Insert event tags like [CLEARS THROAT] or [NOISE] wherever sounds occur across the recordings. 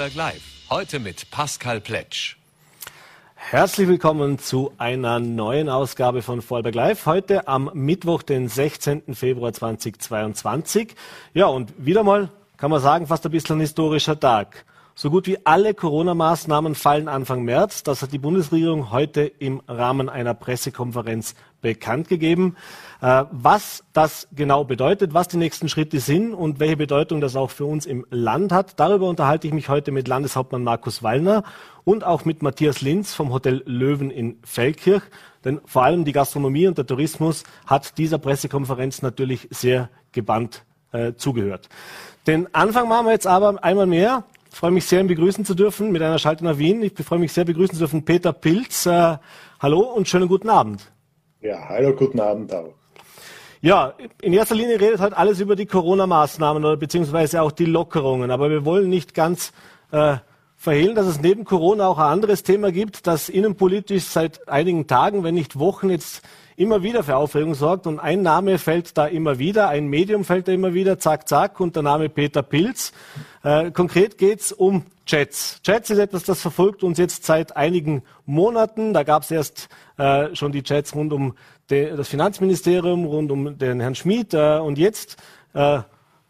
Vorarlberg Live. Heute mit Pascal Pletsch. Herzlich willkommen zu einer neuen Ausgabe von Vorarlberg Live. Heute am Mittwoch, den 16. Februar 2022. Ja, und wieder mal kann man sagen, fast ein bisschen ein historischer Tag. So gut wie alle Corona-Maßnahmen fallen Anfang März. Das hat die Bundesregierung heute im Rahmen einer Pressekonferenz bekannt gegeben. Äh, was das genau bedeutet, was die nächsten Schritte sind und welche Bedeutung das auch für uns im Land hat, darüber unterhalte ich mich heute mit Landeshauptmann Markus Wallner und auch mit Matthias Linz vom Hotel Löwen in Feldkirch. Denn vor allem die Gastronomie und der Tourismus hat dieser Pressekonferenz natürlich sehr gebannt äh, zugehört. Den Anfang machen wir jetzt aber einmal mehr. Ich freue mich sehr, ihn begrüßen zu dürfen mit einer Schalte nach Wien. Ich freue mich sehr, begrüßen zu dürfen Peter Pilz. Äh, hallo und schönen guten Abend. Ja, hallo, guten Abend auch. Ja, in erster Linie redet halt alles über die Corona-Maßnahmen oder beziehungsweise auch die Lockerungen. Aber wir wollen nicht ganz äh, verhehlen, dass es neben Corona auch ein anderes Thema gibt, das innenpolitisch seit einigen Tagen, wenn nicht Wochen jetzt immer wieder für Aufregung sorgt. Und ein Name fällt da immer wieder, ein Medium fällt da immer wieder, zack, zack, und der Name Peter Pilz. Äh, konkret geht's um Chats. Chats ist etwas, das verfolgt uns jetzt seit einigen Monaten. Da gab es erst äh, schon die Chats rund um das Finanzministerium, rund um den Herrn Schmid. Und jetzt äh,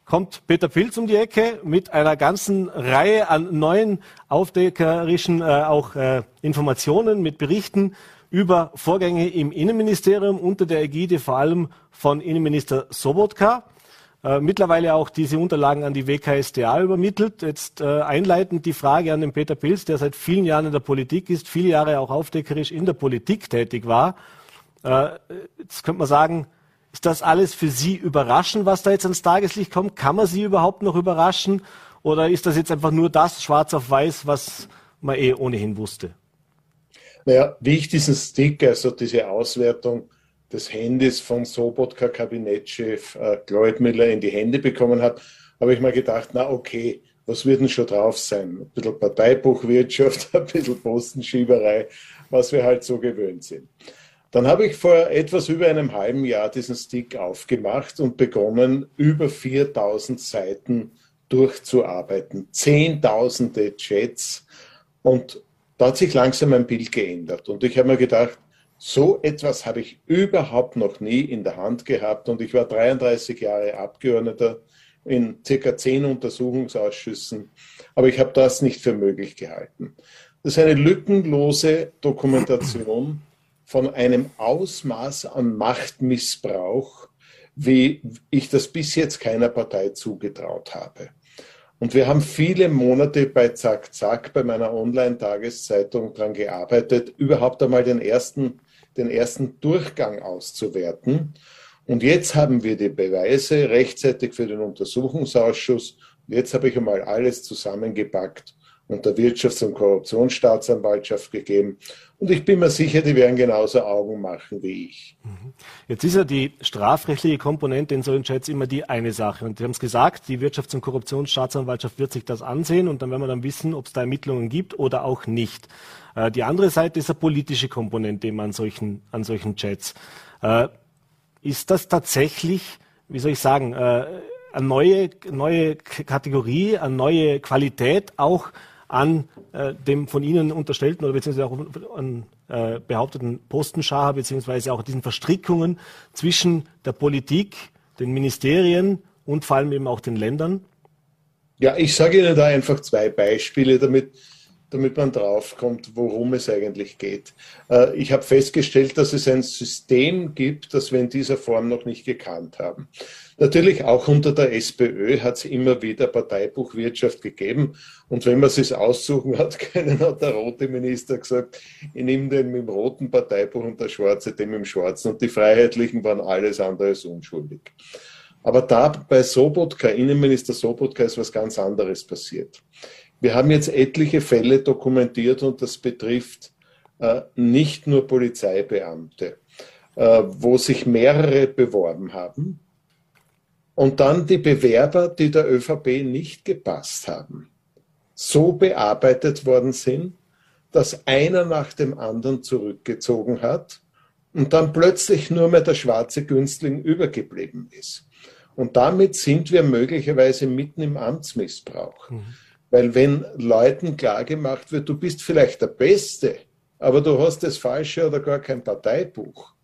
kommt Peter Pilz um die Ecke mit einer ganzen Reihe an neuen aufdeckerischen äh, auch äh, Informationen, mit Berichten über Vorgänge im Innenministerium unter der Ägide vor allem von Innenminister Sobotka. Mittlerweile auch diese Unterlagen an die WKSDA übermittelt. Jetzt äh, einleitend die Frage an den Peter Pilz, der seit vielen Jahren in der Politik ist, viele Jahre auch aufdeckerisch in der Politik tätig war. Äh, jetzt könnte man sagen, ist das alles für Sie überraschend, was da jetzt ans Tageslicht kommt? Kann man Sie überhaupt noch überraschen? Oder ist das jetzt einfach nur das schwarz auf weiß, was man eh ohnehin wusste? Naja, wie ich diesen Stick, also diese Auswertung des Handys von Sobotka-Kabinettchef äh, Kleutmüller in die Hände bekommen habe, habe ich mir gedacht, na okay, was wird denn schon drauf sein? Ein bisschen Parteibuchwirtschaft, [LAUGHS] ein bisschen Postenschieberei, was wir halt so gewöhnt sind. Dann habe ich vor etwas über einem halben Jahr diesen Stick aufgemacht und begonnen, über 4000 Seiten durchzuarbeiten. Zehntausende Chats und da hat sich langsam mein Bild geändert. Und ich habe mir gedacht, so etwas habe ich überhaupt noch nie in der Hand gehabt. Und ich war 33 Jahre Abgeordneter in circa zehn Untersuchungsausschüssen. Aber ich habe das nicht für möglich gehalten. Das ist eine lückenlose Dokumentation von einem Ausmaß an Machtmissbrauch, wie ich das bis jetzt keiner Partei zugetraut habe. Und wir haben viele Monate bei Zack Zack, bei meiner Online-Tageszeitung daran gearbeitet, überhaupt einmal den ersten, den ersten Durchgang auszuwerten. Und jetzt haben wir die Beweise rechtzeitig für den Untersuchungsausschuss. Jetzt habe ich einmal alles zusammengepackt und der Wirtschafts- und Korruptionsstaatsanwaltschaft gegeben. Und ich bin mir sicher, die werden genauso Augen machen wie ich. Mhm. Jetzt ist ja die strafrechtliche Komponente in solchen Chats immer die eine Sache. Und Sie haben es gesagt, die Wirtschafts- und Korruptionsstaatsanwaltschaft wird sich das ansehen und dann werden wir dann wissen, ob es da Ermittlungen gibt oder auch nicht. Äh, die andere Seite ist eine politische Komponente immer an solchen, an solchen Chats. Äh, ist das tatsächlich, wie soll ich sagen, äh, eine neue, neue Kategorie, eine neue Qualität auch an äh, dem von Ihnen unterstellten oder beziehungsweise auch an äh, behaupteten Postenschacher beziehungsweise auch diesen Verstrickungen zwischen der Politik, den Ministerien und vor allem eben auch den Ländern? Ja, ich sage Ihnen da einfach zwei Beispiele, damit, damit man draufkommt, worum es eigentlich geht. Äh, ich habe festgestellt, dass es ein System gibt, das wir in dieser Form noch nicht gekannt haben. Natürlich auch unter der SPÖ hat es immer wieder Parteibuchwirtschaft gegeben. Und wenn man es aussuchen hat [LAUGHS] können, hat der rote Minister gesagt, ich nehme den mit dem roten Parteibuch und der schwarze den mit dem schwarzen. Und die Freiheitlichen waren alles andere als unschuldig. Aber da bei Sobotka, Innenminister Sobotka, ist was ganz anderes passiert. Wir haben jetzt etliche Fälle dokumentiert und das betrifft äh, nicht nur Polizeibeamte, äh, wo sich mehrere beworben haben und dann die Bewerber, die der ÖVP nicht gepasst haben, so bearbeitet worden sind, dass einer nach dem anderen zurückgezogen hat und dann plötzlich nur mehr der schwarze Günstling übergeblieben ist. Und damit sind wir möglicherweise mitten im Amtsmissbrauch. Mhm. Weil wenn Leuten klargemacht wird, du bist vielleicht der Beste, aber du hast das falsche oder gar kein Parteibuch,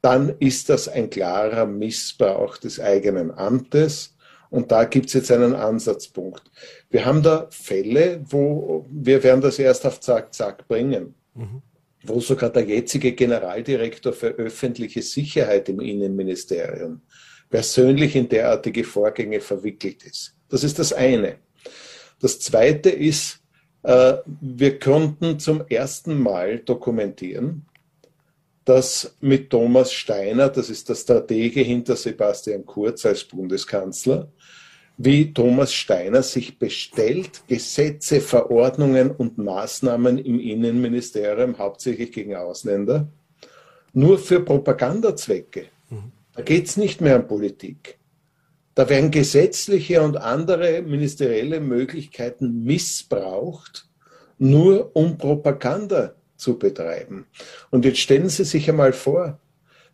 dann ist das ein klarer Missbrauch des eigenen Amtes. Und da gibt es jetzt einen Ansatzpunkt. Wir haben da Fälle, wo wir werden das erst auf Zack, Zack bringen, mhm. wo sogar der jetzige Generaldirektor für öffentliche Sicherheit im Innenministerium persönlich in derartige Vorgänge verwickelt ist. Das ist das eine. Das zweite ist, äh, wir konnten zum ersten Mal dokumentieren, dass mit Thomas Steiner, das ist der Stratege hinter Sebastian Kurz als Bundeskanzler, wie Thomas Steiner sich bestellt, Gesetze, Verordnungen und Maßnahmen im Innenministerium, hauptsächlich gegen Ausländer, nur für Propagandazwecke. Da geht es nicht mehr um Politik. Da werden gesetzliche und andere ministerielle Möglichkeiten missbraucht, nur um Propaganda zu betreiben. Und jetzt stellen Sie sich einmal vor,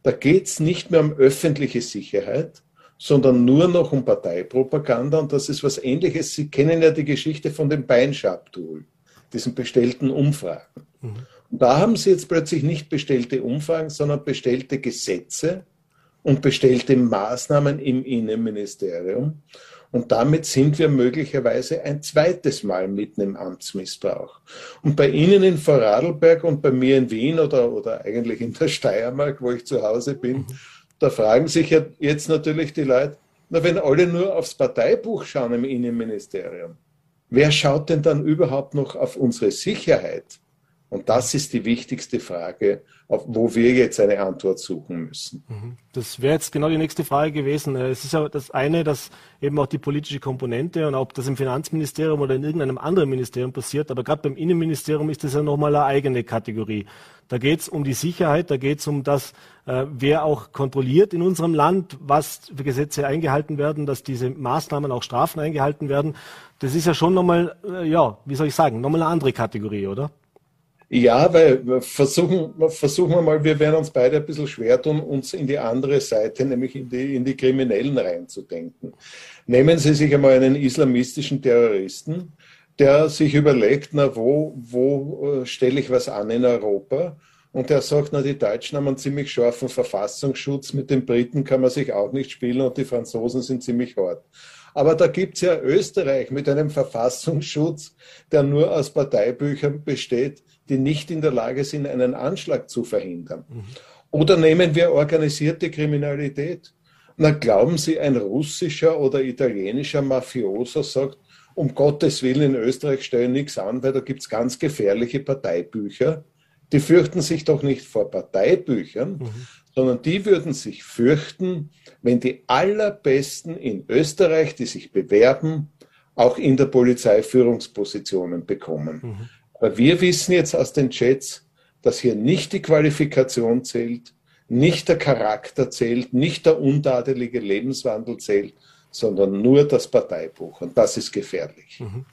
da geht es nicht mehr um öffentliche Sicherheit, sondern nur noch um Parteipropaganda. Und das ist was Ähnliches. Sie kennen ja die Geschichte von dem Beinschab-Tool, diesen bestellten Umfragen. Mhm. Und da haben Sie jetzt plötzlich nicht bestellte Umfragen, sondern bestellte Gesetze, und bestellte Maßnahmen im Innenministerium. Und damit sind wir möglicherweise ein zweites Mal mitten im Amtsmissbrauch. Und bei Ihnen in Vorarlberg und bei mir in Wien oder, oder eigentlich in der Steiermark, wo ich zu Hause bin, da fragen sich ja jetzt natürlich die Leute, na, wenn alle nur aufs Parteibuch schauen im Innenministerium, wer schaut denn dann überhaupt noch auf unsere Sicherheit? Und das ist die wichtigste Frage, auf, wo wir jetzt eine Antwort suchen müssen. Mhm. Das wäre jetzt genau die nächste Frage gewesen. Äh, es ist ja das eine, dass eben auch die politische Komponente und ob das im Finanzministerium oder in irgendeinem anderen Ministerium passiert, aber gerade beim Innenministerium ist das ja nochmal eine eigene Kategorie. Da geht es um die Sicherheit, da geht es um das, äh, wer auch kontrolliert in unserem Land, was für Gesetze eingehalten werden, dass diese Maßnahmen auch Strafen eingehalten werden. Das ist ja schon nochmal, äh, ja, wie soll ich sagen, nochmal eine andere Kategorie, oder? Ja, weil versuchen, versuchen wir mal, wir werden uns beide ein bisschen schwer tun, uns in die andere Seite, nämlich in die, in die Kriminellen reinzudenken. Nehmen Sie sich einmal einen islamistischen Terroristen, der sich überlegt, na, wo, wo äh, stelle ich was an in Europa? Und der sagt, na, die Deutschen haben einen ziemlich scharfen Verfassungsschutz, mit den Briten kann man sich auch nicht spielen und die Franzosen sind ziemlich hart. Aber da gibt's ja Österreich mit einem Verfassungsschutz, der nur aus Parteibüchern besteht, die nicht in der Lage sind, einen Anschlag zu verhindern. Oder nehmen wir organisierte Kriminalität. Na, glauben Sie, ein russischer oder italienischer Mafioso sagt, um Gottes Willen in Österreich stellen nichts an, weil da gibt's ganz gefährliche Parteibücher. Die fürchten sich doch nicht vor Parteibüchern, mhm. sondern die würden sich fürchten, wenn die allerbesten in Österreich, die sich bewerben, auch in der Polizei Führungspositionen bekommen. Mhm. Aber wir wissen jetzt aus den Chats, dass hier nicht die Qualifikation zählt, nicht der Charakter zählt, nicht der untadelige Lebenswandel zählt, sondern nur das Parteibuch. Und das ist gefährlich. Mhm.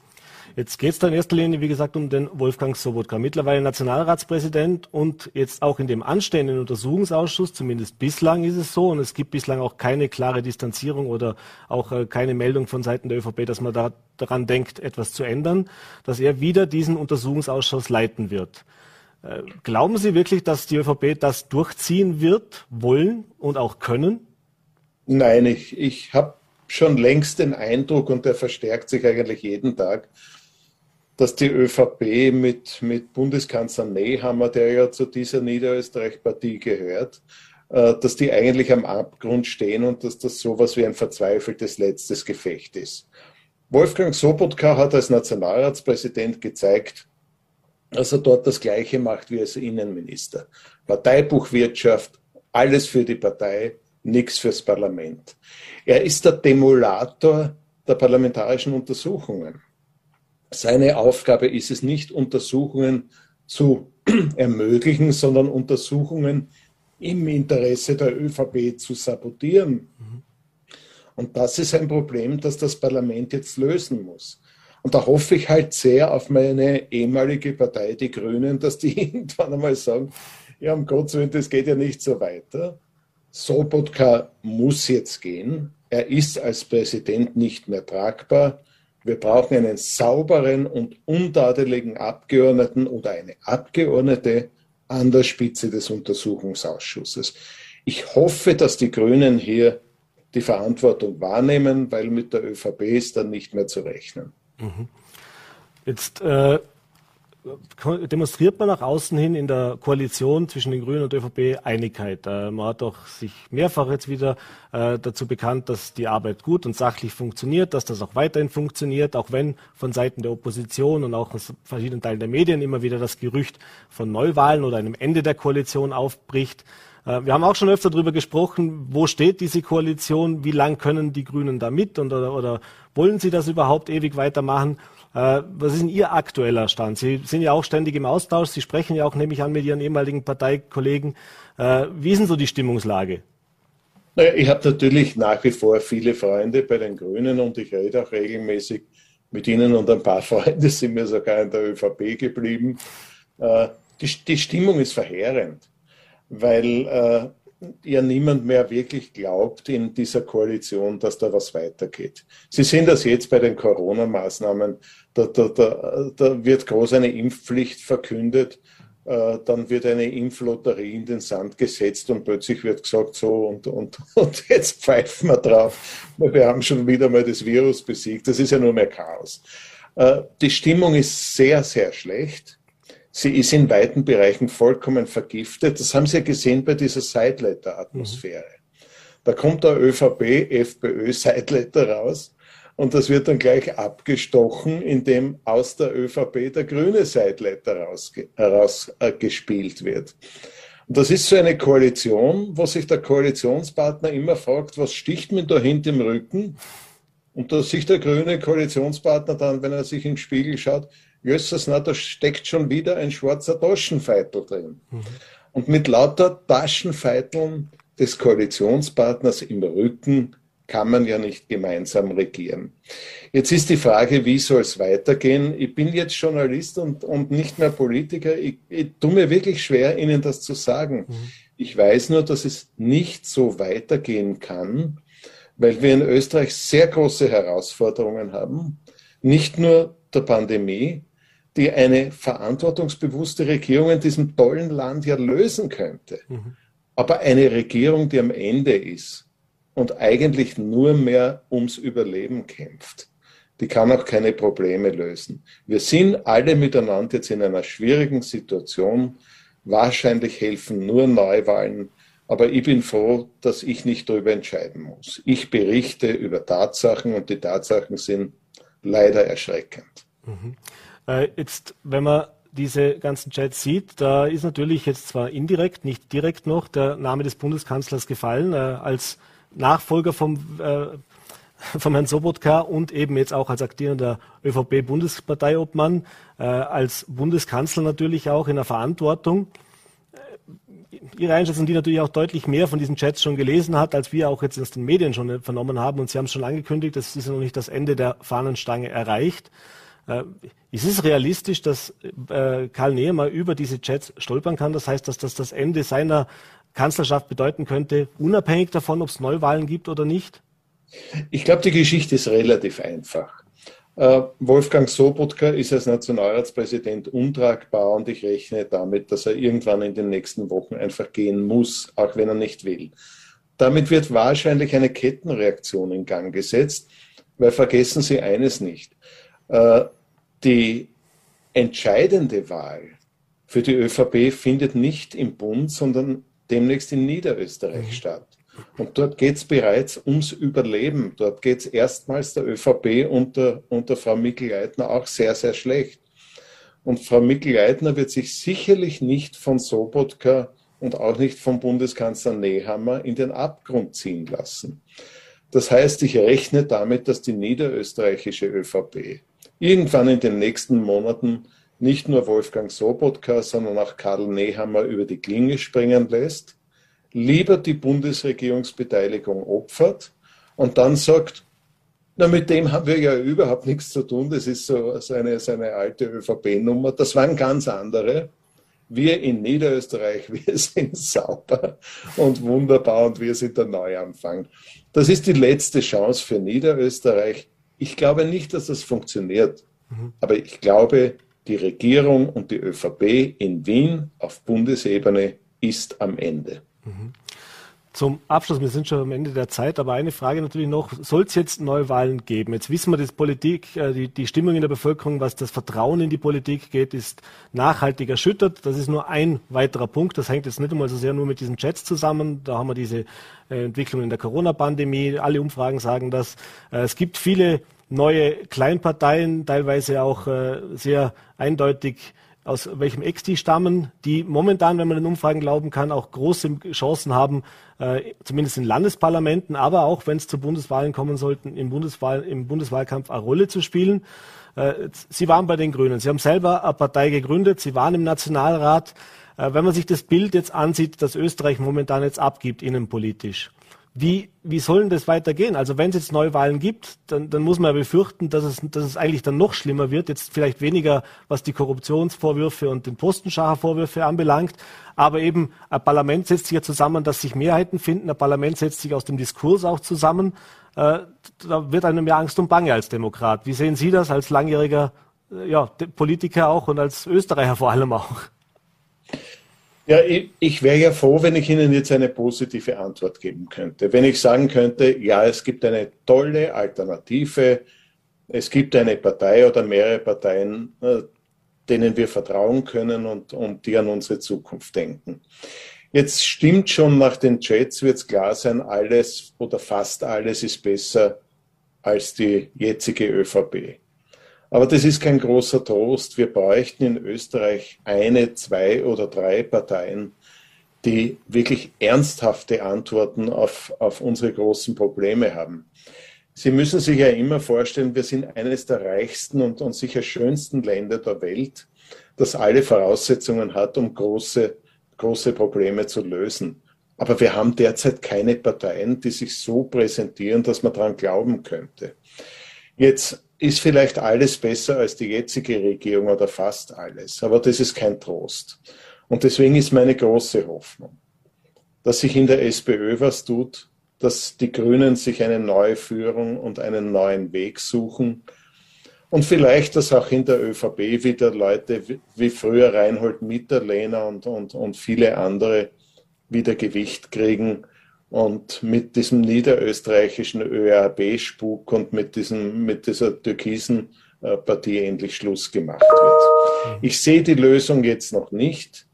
Jetzt geht es da in erster Linie, wie gesagt, um den Wolfgang Sobotka, mittlerweile Nationalratspräsident und jetzt auch in dem anstehenden Untersuchungsausschuss, zumindest bislang ist es so, und es gibt bislang auch keine klare Distanzierung oder auch äh, keine Meldung von Seiten der ÖVP, dass man da, daran denkt, etwas zu ändern, dass er wieder diesen Untersuchungsausschuss leiten wird. Äh, glauben Sie wirklich, dass die ÖVP das durchziehen wird, wollen und auch können? Nein, ich, ich habe schon längst den Eindruck, und der verstärkt sich eigentlich jeden Tag, dass die ÖVP mit, mit Bundeskanzler Nehammer, der ja zu dieser Niederösterreich-Partie gehört, äh, dass die eigentlich am Abgrund stehen und dass das sowas wie ein verzweifeltes letztes Gefecht ist. Wolfgang Sobotka hat als Nationalratspräsident gezeigt, dass er dort das Gleiche macht wie als Innenminister. Parteibuchwirtschaft, alles für die Partei, nichts fürs Parlament. Er ist der Demolator der parlamentarischen Untersuchungen. Seine Aufgabe ist es nicht, Untersuchungen zu [CLEARS THROAT] ermöglichen, sondern Untersuchungen im Interesse der ÖVP zu sabotieren. Und das ist ein Problem, das das Parlament jetzt lösen muss. Und da hoffe ich halt sehr auf meine ehemalige Partei, die Grünen, dass die [LAUGHS] irgendwann einmal sagen, ja, um Gottes Willen, das geht ja nicht so weiter. Sobotka muss jetzt gehen. Er ist als Präsident nicht mehr tragbar. Wir brauchen einen sauberen und untadeligen Abgeordneten oder eine Abgeordnete an der Spitze des Untersuchungsausschusses. Ich hoffe, dass die Grünen hier die Verantwortung wahrnehmen, weil mit der ÖVP ist dann nicht mehr zu rechnen. Mhm. Jetzt äh, demonstriert man nach außen hin in der Koalition zwischen den Grünen und der ÖVP Einigkeit. Äh, man hat auch sich mehrfach jetzt wieder äh, dazu bekannt, dass die Arbeit gut und sachlich funktioniert, dass das auch weiterhin funktioniert, auch wenn von Seiten der Opposition und auch aus verschiedenen Teilen der Medien immer wieder das Gerücht von Neuwahlen oder einem Ende der Koalition aufbricht. Äh, wir haben auch schon öfter darüber gesprochen, wo steht diese Koalition, wie lang können die Grünen da mit und, oder, oder wollen sie das überhaupt ewig weitermachen? Äh, was ist denn Ihr aktueller Stand? Sie sind ja auch ständig im Austausch. Sie sprechen ja auch, nehme ich an, mit Ihren ehemaligen Parteikollegen. Äh, wie ist denn so die Stimmungslage? Naja, ich habe natürlich nach wie vor viele Freunde bei den Grünen und ich rede auch regelmäßig mit ihnen und ein paar [LAUGHS] Freunde sind mir sogar in der ÖVP geblieben. Äh, die, Stimmung ist verheerend, weil ja niemand mehr wirklich glaubt in dieser Koalition, dass da was weitergeht. Sie sehen das jetzt bei den Corona-Maßnahmen. Da, da, da, da wird groß eine Impfpflicht verkündet. Äh, dann wird eine Impflotterie in den Sand gesetzt und plötzlich wird gesagt, so und, und, [LAUGHS] und jetzt pfeifen wir drauf. Wir haben schon wieder mal das Virus besiegt. Das ist ja nur mehr Chaos. Äh, die Stimmung ist sehr, sehr schlecht. Sie ist in weiten Bereichen vollkommen vergiftet. Das haben Sie ja gesehen bei dieser Sideletter-Atmosphäre. Mhm. Da kommt der ÖVP, FPÖ Sideletter raus und das wird dann gleich abgestochen, indem aus der ÖVP der grüne Sideletter herausgespielt wird. Und das ist so eine Koalition, wo sich der Koalitionspartner immer fragt, was sticht mir da hinten im Rücken? Und da sich der grüne Koalitionspartner dann, wenn er sich den Spiegel schaut, Jösses, na, da steckt schon wieder ein schwarzer Taschenfeitel drin. Mhm. Und mit lauter Taschenfeiteln des Koalitionspartners im Rücken kann man ja nicht gemeinsam regieren. Jetzt ist die Frage, wie soll es weitergehen? Ich bin jetzt Journalist und, und nicht mehr Politiker. Ich, ich tue mir wirklich schwer, Ihnen das zu sagen. Mhm. Ich weiß nur, dass es nicht so weitergehen kann, weil wir in Österreich sehr große Herausforderungen haben. Nicht nur der Pandemie, die eine verantwortungsbewusste Regierung in diesem tollen Land ja lösen könnte. Mhm. Aber eine Regierung, die am Ende ist und eigentlich nur mehr ums Überleben kämpft, die kann auch keine Probleme lösen. Wir sind alle miteinander jetzt in einer schwierigen Situation. Wahrscheinlich helfen nur Neuwahlen. Aber ich bin froh, dass ich nicht darüber entscheiden muss. Ich berichte über Tatsachen und die Tatsachen sind leider erschreckend. Mhm. Äh, jetzt, wenn man diese ganzen Chats sieht, da ist natürlich jetzt zwar indirekt, nicht direkt noch der Name des Bundeskanzlers gefallen, äh, als Nachfolger vom, äh, vom Herrn Sobotka und eben jetzt auch als aktierender ÖVP-Bundesparteiobmann, äh, als Bundeskanzler natürlich auch in der Verantwortung. Äh, Ihre Einschätzung, die natürlich auch deutlich mehr von diesen Chats schon gelesen hat, als wir auch jetzt aus den Medien schon vernommen haben. Und Sie haben es schon angekündigt, es ist ja noch nicht das Ende der Fahnenstange erreicht. Äh, ist es realistisch, dass äh, Karl Nehammer über diese Chats stolpern kann? Das heißt, dass das das Ende seiner Kanzlerschaft bedeuten könnte, unabhängig davon, ob es Neuwahlen gibt oder nicht? Ich glaube, die Geschichte ist relativ einfach. Äh, Wolfgang Sobotka ist als Nationalratspräsident untragbar und ich rechne damit, dass er irgendwann in den nächsten Wochen einfach gehen muss, auch wenn er nicht will. Damit wird wahrscheinlich eine Kettenreaktion in Gang gesetzt, weil vergessen Sie eines nicht. Äh, die entscheidende Wahl für die ÖVP findet nicht im Bund, sondern demnächst in Niederösterreich mhm. statt. Und dort geht es bereits ums Überleben. Dort geht es erstmals der ÖVP unter, unter Frau Mikl-Leitner auch sehr, sehr schlecht. Und Frau Mikl-Leitner wird sich sicherlich nicht von Sobotka und auch nicht vom Bundeskanzler Nehammer in den Abgrund ziehen lassen. Das heißt, ich rechne damit, dass die niederösterreichische ÖVP irgendwann in den nächsten Monaten nicht nur Wolfgang Sobotka, sondern auch Karl Nehammer über die Klinge springen lässt, lieber die Bundesregierungsbeteiligung opfert und dann sagt, na, mit dem haben wir ja überhaupt nichts zu tun. Das ist so seine, seine alte ÖVP-Nummer. Das waren ganz andere. Wir in Niederösterreich, [LAUGHS] wir sind sauber und wunderbar und wir sind der Neuanfang. Das ist die letzte Chance für Niederösterreich Ich glaube nicht, dass das funktioniert. Mhm. Aber ich glaube, die Regierung und die ÖVP in Wien auf Bundesebene ist am Ende. Mhm. Zum Abschluss, wir sind schon am Ende der Zeit, aber eine Frage natürlich noch, soll es jetzt Neuwahlen geben? Jetzt wissen wir, dass Politik, äh, die, die Stimmung in der Bevölkerung, was das Vertrauen in die Politik geht, ist nachhaltig erschüttert. Das ist nur ein weiterer Punkt. Das hängt jetzt nicht einmal so sehr nur mit diesen Chats zusammen. Da haben wir diese äh, Entwicklung in der Corona-Pandemie. Alle Umfragen sagen das. Äh, es gibt viele neue Kleinparteien, teilweise auch sehr eindeutig aus welchem Ex die stammen, die momentan, wenn man den Umfragen glauben kann, auch große Chancen haben, äh, zumindest in Landesparlamenten, aber auch wenn es zu Bundeswahlen kommen sollten, im, Bundeswahl, im Bundeswahlkampf eine Rolle zu spielen. Äh, Sie waren bei den Grünen. Sie haben selber eine Partei gegründet. Sie waren im Nationalrat. Äh, wenn man sich das Bild jetzt ansieht, das Österreich momentan jetzt abgibt, innenpolitisch, wie, wie sollen das weitergehen? Also wenn es jetzt Neuwahlen gibt, dann, dann muss man ja befürchten, dass es, dass es eigentlich dann noch schlimmer wird. Jetzt vielleicht weniger, was die Korruptionsvorwürfe und den Postenschachervorwürfe anbelangt. Aber eben ein Parlament setzt sich ja zusammen, dass sich Mehrheiten finden. Ein Parlament setzt sich aus dem Diskurs auch zusammen. Äh, da wird einem ja Angst und Bange als Demokrat. Wie sehen Sie das als langjähriger äh, ja, Politiker auch und als Österreicher vor allem auch? Ja, ich, ich wäre ja froh, wenn ich Ihnen jetzt eine positive Antwort geben könnte. Wenn ich sagen könnte, ja, es gibt eine tolle Alternative, es gibt eine Partei oder mehrere Parteien, äh, denen wir vertrauen können und, und die an unsere Zukunft denken. Jetzt stimmt schon, nach den Chats wird es klar sein, alles oder fast alles ist besser als die jetzige ÖVP. Aber das ist kein großer Trost. Wir bräuchten in Österreich eine, zwei oder drei Parteien, die wirklich ernsthafte Antworten auf, auf unsere großen Probleme haben. Sie müssen sich ja immer vorstellen, wir sind eines der reichsten und, und sicher schönsten Länder der Welt, das alle Voraussetzungen hat, um große, große Probleme zu lösen. Aber wir haben derzeit keine Parteien, die sich so präsentieren, dass man daran glauben könnte. Jetzt ist vielleicht alles besser als die jetzige Regierung oder fast alles, aber das ist kein Trost. Und deswegen ist meine große Hoffnung, dass sich in der SPÖ was tut, dass die Grünen sich eine neue Führung und einen neuen Weg suchen und vielleicht, dass auch in der ÖVP wieder Leute wie früher Reinhold Mitterlehner und, und, und viele andere wieder Gewicht kriegen und mit diesem niederösterreichischen ÖRB-Spuk und mit, diesem, mit dieser türkisen äh, Partie endlich Schluss gemacht wird. Mhm. Ich sehe die Lösung jetzt noch nicht,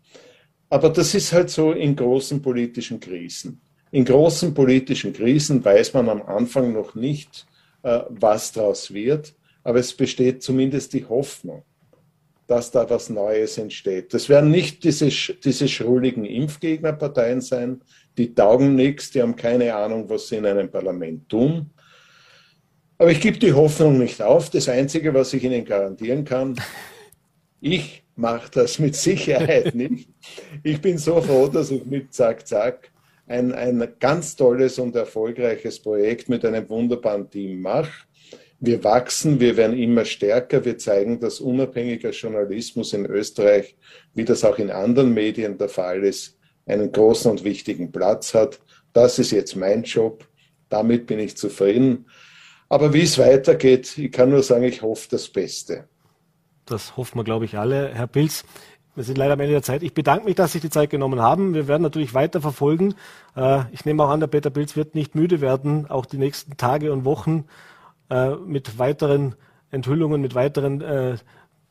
aber das ist halt so in großen politischen Krisen. In großen politischen Krisen weiß man am Anfang noch nicht, äh, was daraus wird, aber es besteht zumindest die Hoffnung, dass da was Neues entsteht. Das werden nicht diese, diese schrulligen Impfgegnerparteien sein, die taugen nichts, die haben keine Ahnung, was sie in einem Parlament tun. Aber ich gebe die Hoffnung nicht auf. Das Einzige, was ich Ihnen garantieren kann, [LAUGHS] ich mache das mit Sicherheit [LAUGHS] nicht. Ich bin so froh, dass ich mit Zack Zack ein, ein ganz tolles und erfolgreiches Projekt mit einem wunderbaren Team mache. Wir wachsen, wir werden immer stärker. Wir zeigen, dass unabhängiger Journalismus in Österreich, wie das auch in anderen Medien der Fall ist, einen großen und wichtigen Platz hat. Das ist jetzt mein Job. Damit bin ich zufrieden. Aber wie es weitergeht, ich kann nur sagen, ich hoffe das Beste. Das hoffen wir, glaube ich, alle. Herr Pilz, wir sind leider am Ende der Zeit. Ich bedanke mich, dass Sie die Zeit genommen haben. Wir werden natürlich weiter verfolgen. Äh, ich nehme auch an, der Peter Pilz wird nicht müde werden, auch die nächsten Tage und Wochen äh, mit weiteren Enthüllungen, mit weiteren äh,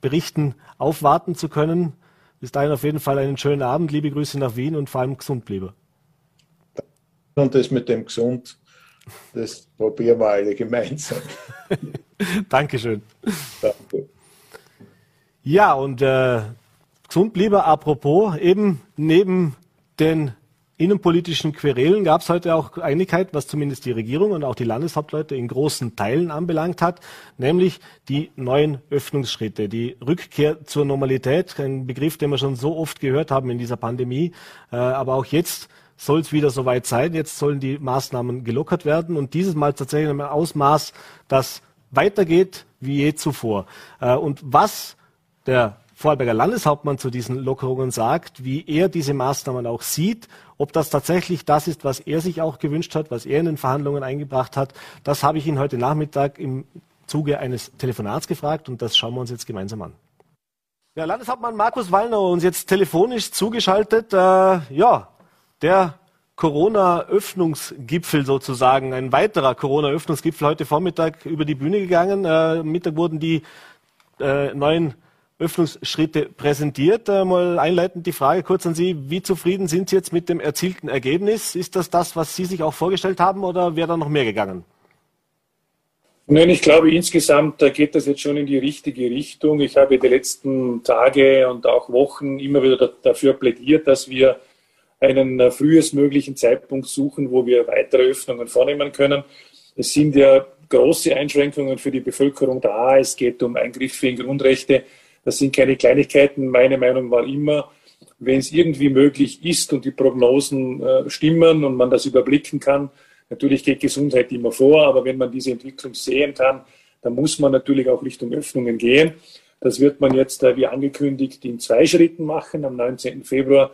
Berichten aufwarten zu können. Bis dahin auf jeden Fall einen schönen Abend, liebe Grüße nach Wien und vor allem gesund bleiben. Und das mit dem gesund, das probieren wir alle gemeinsam. [LAUGHS] Dankeschön. Danke. Ja, und äh, gesund bleiben apropos, eben neben den innenpolitischen Querelen gab es heute auch Einigkeit, was zumindest die Regierung und auch die Landeshauptleute in großen Teilen anbelangt hat, nämlich die neuen Öffnungsschritte, die Rückkehr zur Normalität, ein Begriff, den wir schon so oft gehört haben in dieser Pandemie, äh, aber auch jetzt soll es wieder soweit sein. Jetzt sollen die Maßnahmen gelockert werden und dieses Mal tatsächlich in einem Ausmaß, das weitergeht wie je zuvor. Äh, und was der Vorarlberger Landeshauptmann zu diesen Lockerungen sagt, wie er diese Maßnahmen auch sieht, ob das tatsächlich das ist, was er sich auch gewünscht hat, was er in den Verhandlungen eingebracht hat. Das habe ich ihn heute Nachmittag im Zuge eines Telefonats gefragt und das schauen wir uns jetzt gemeinsam an. Ja, Landeshauptmann Markus Wallner uns jetzt telefonisch zugeschaltet. Äh, ja, der Corona-Öffnungsgipfel sozusagen, ein weiterer Corona-Öffnungsgipfel heute Vormittag über die Bühne gegangen. Äh, Mittag wurden die äh, neuen Öffnungsschritte präsentiert. Äh, mal einleitend die Frage kurz an Sie. Wie zufrieden sind Sie jetzt mit dem erzielten Ergebnis? Ist das das, was Sie sich auch vorgestellt haben oder wäre da noch mehr gegangen? Nein, ich glaube, insgesamt geht das jetzt schon in die richtige Richtung. Ich habe die letzten Tage und auch Wochen immer wieder dafür plädiert, dass wir einen äh, frühestmöglichen Zeitpunkt suchen, wo wir weitere Öffnungen vornehmen können. Es sind ja große Einschränkungen für die Bevölkerung da. Es geht um Eingriffe in Grundrechte. Das sind keine Kleinigkeiten. Meine Meinung war immer, wenn es irgendwie möglich ist und die Prognosen äh, stimmen und man das überblicken kann, natürlich geht Gesundheit immer vor, aber wenn man diese Entwicklung sehen kann, dann muss man natürlich auch Richtung Öffnungen gehen. Das wird man jetzt, äh, wie angekündigt, in zwei Schritten machen. Am 19. Februar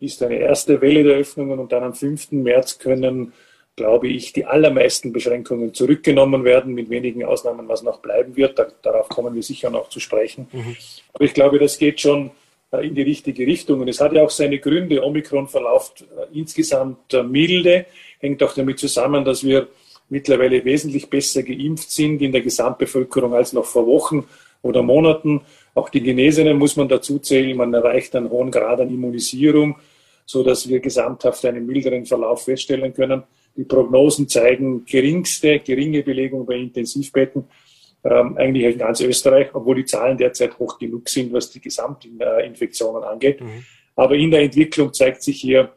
ist eine erste Welle der Öffnungen und dann am 5. März können, glaube ich, die allermeisten Beschränkungen zurückgenommen werden, mit wenigen Ausnahmen, was noch bleiben wird. Da, darauf kommen wir sicher noch zu sprechen. Mhm. Aber ich glaube, das geht schon äh, in die richtige Richtung. Und es hat ja auch seine Gründe. Omikron verläuft äh, insgesamt äh, milde, hängt auch damit zusammen, dass wir mittlerweile wesentlich besser geimpft sind in der Gesamtbevölkerung als noch vor Wochen oder Monaten. Auch die Genesenen muss man dazu zählen. Man erreicht einen hohen Grad an Immunisierung, so dass wir gesamthaft einen milderen Verlauf feststellen können. Die Prognosen zeigen geringste, geringe Belegung bei Intensivbetten, ähm, eigentlich in ganz Österreich, obwohl die Zahlen derzeit hoch genug sind, was die Gesamtinfektionen angeht. Mhm. Aber in der Entwicklung zeigt sich hier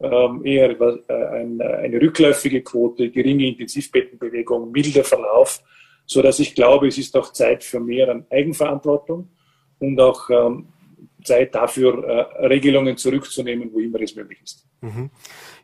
ähm, eher äh, eine rückläufige Quote, geringe Intensivbettenbewegung, milder Verlauf, so dass ich glaube, es ist auch Zeit für mehr an Eigenverantwortung und auch ähm, Zeit dafür, äh, Regelungen zurückzunehmen, wo immer es möglich ist. Mhm.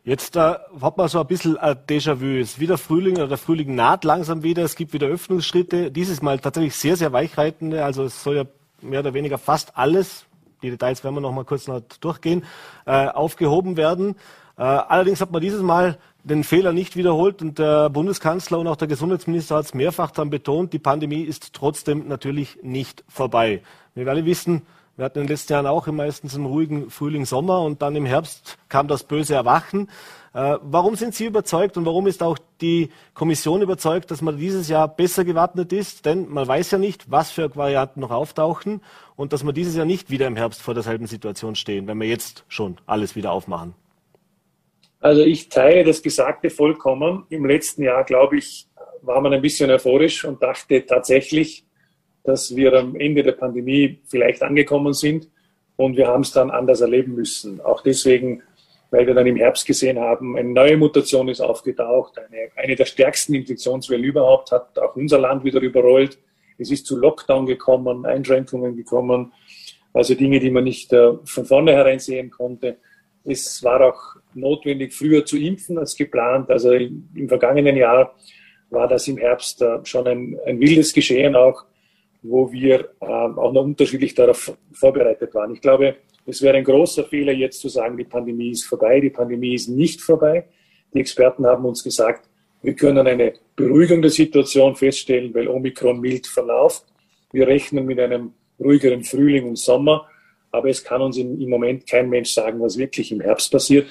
Jetzt äh, hat man so ein bisschen ein Déjà-vu. Es ist wieder Frühling oder der Frühling naht langsam wieder. Es gibt wieder Öffnungsschritte. Dieses Mal tatsächlich sehr, sehr weichreitende. Also es soll ja mehr oder weniger fast alles, die Details werden wir noch mal kurz noch durchgehen, äh, aufgehoben werden. Äh, allerdings hat man dieses Mal den Fehler nicht wiederholt und der Bundeskanzler und auch der Gesundheitsminister hat es mehrfach dann betont, die Pandemie ist trotzdem natürlich nicht vorbei. Wir alle wissen, wir hatten in den letzten Jahren auch meistens einen ruhigen Frühling, Sommer und dann im Herbst kam das böse Erwachen. Äh, warum sind Sie überzeugt und warum ist auch die Kommission überzeugt, dass man dieses Jahr besser gewappnet ist? Denn man weiß ja nicht, was für Varianten noch auftauchen und dass wir dieses Jahr nicht wieder im Herbst vor derselben Situation stehen, wenn wir jetzt schon alles wieder aufmachen. Also ich teile das Gesagte vollkommen. Im letzten Jahr, glaube ich, war man ein bisschen euphorisch und dachte tatsächlich, dass wir am Ende der Pandemie vielleicht angekommen sind und wir haben es dann anders erleben müssen. Auch deswegen, weil wir dann im Herbst gesehen haben, eine neue Mutation ist aufgetaucht, eine, eine der stärksten Infektionswellen überhaupt hat auch unser Land wieder überrollt. Es ist zu Lockdown gekommen, Einschränkungen gekommen, also Dinge, die man nicht äh, von vornherein sehen konnte. Es war auch notwendig, früher zu impfen als geplant. Also im, im vergangenen Jahr war das im Herbst äh, schon ein, ein wildes Geschehen auch wo wir ähm, auch noch unterschiedlich darauf vorbereitet waren. Ich glaube, es wäre ein großer Fehler, jetzt zu sagen, die Pandemie ist vorbei. Die Pandemie ist nicht vorbei. Die Experten haben uns gesagt, wir können eine Beruhigung der Situation feststellen, weil Omikron mild verläuft. Wir rechnen mit einem ruhigeren Frühling und Sommer, aber es kann uns im Moment kein Mensch sagen, was wirklich im Herbst passiert.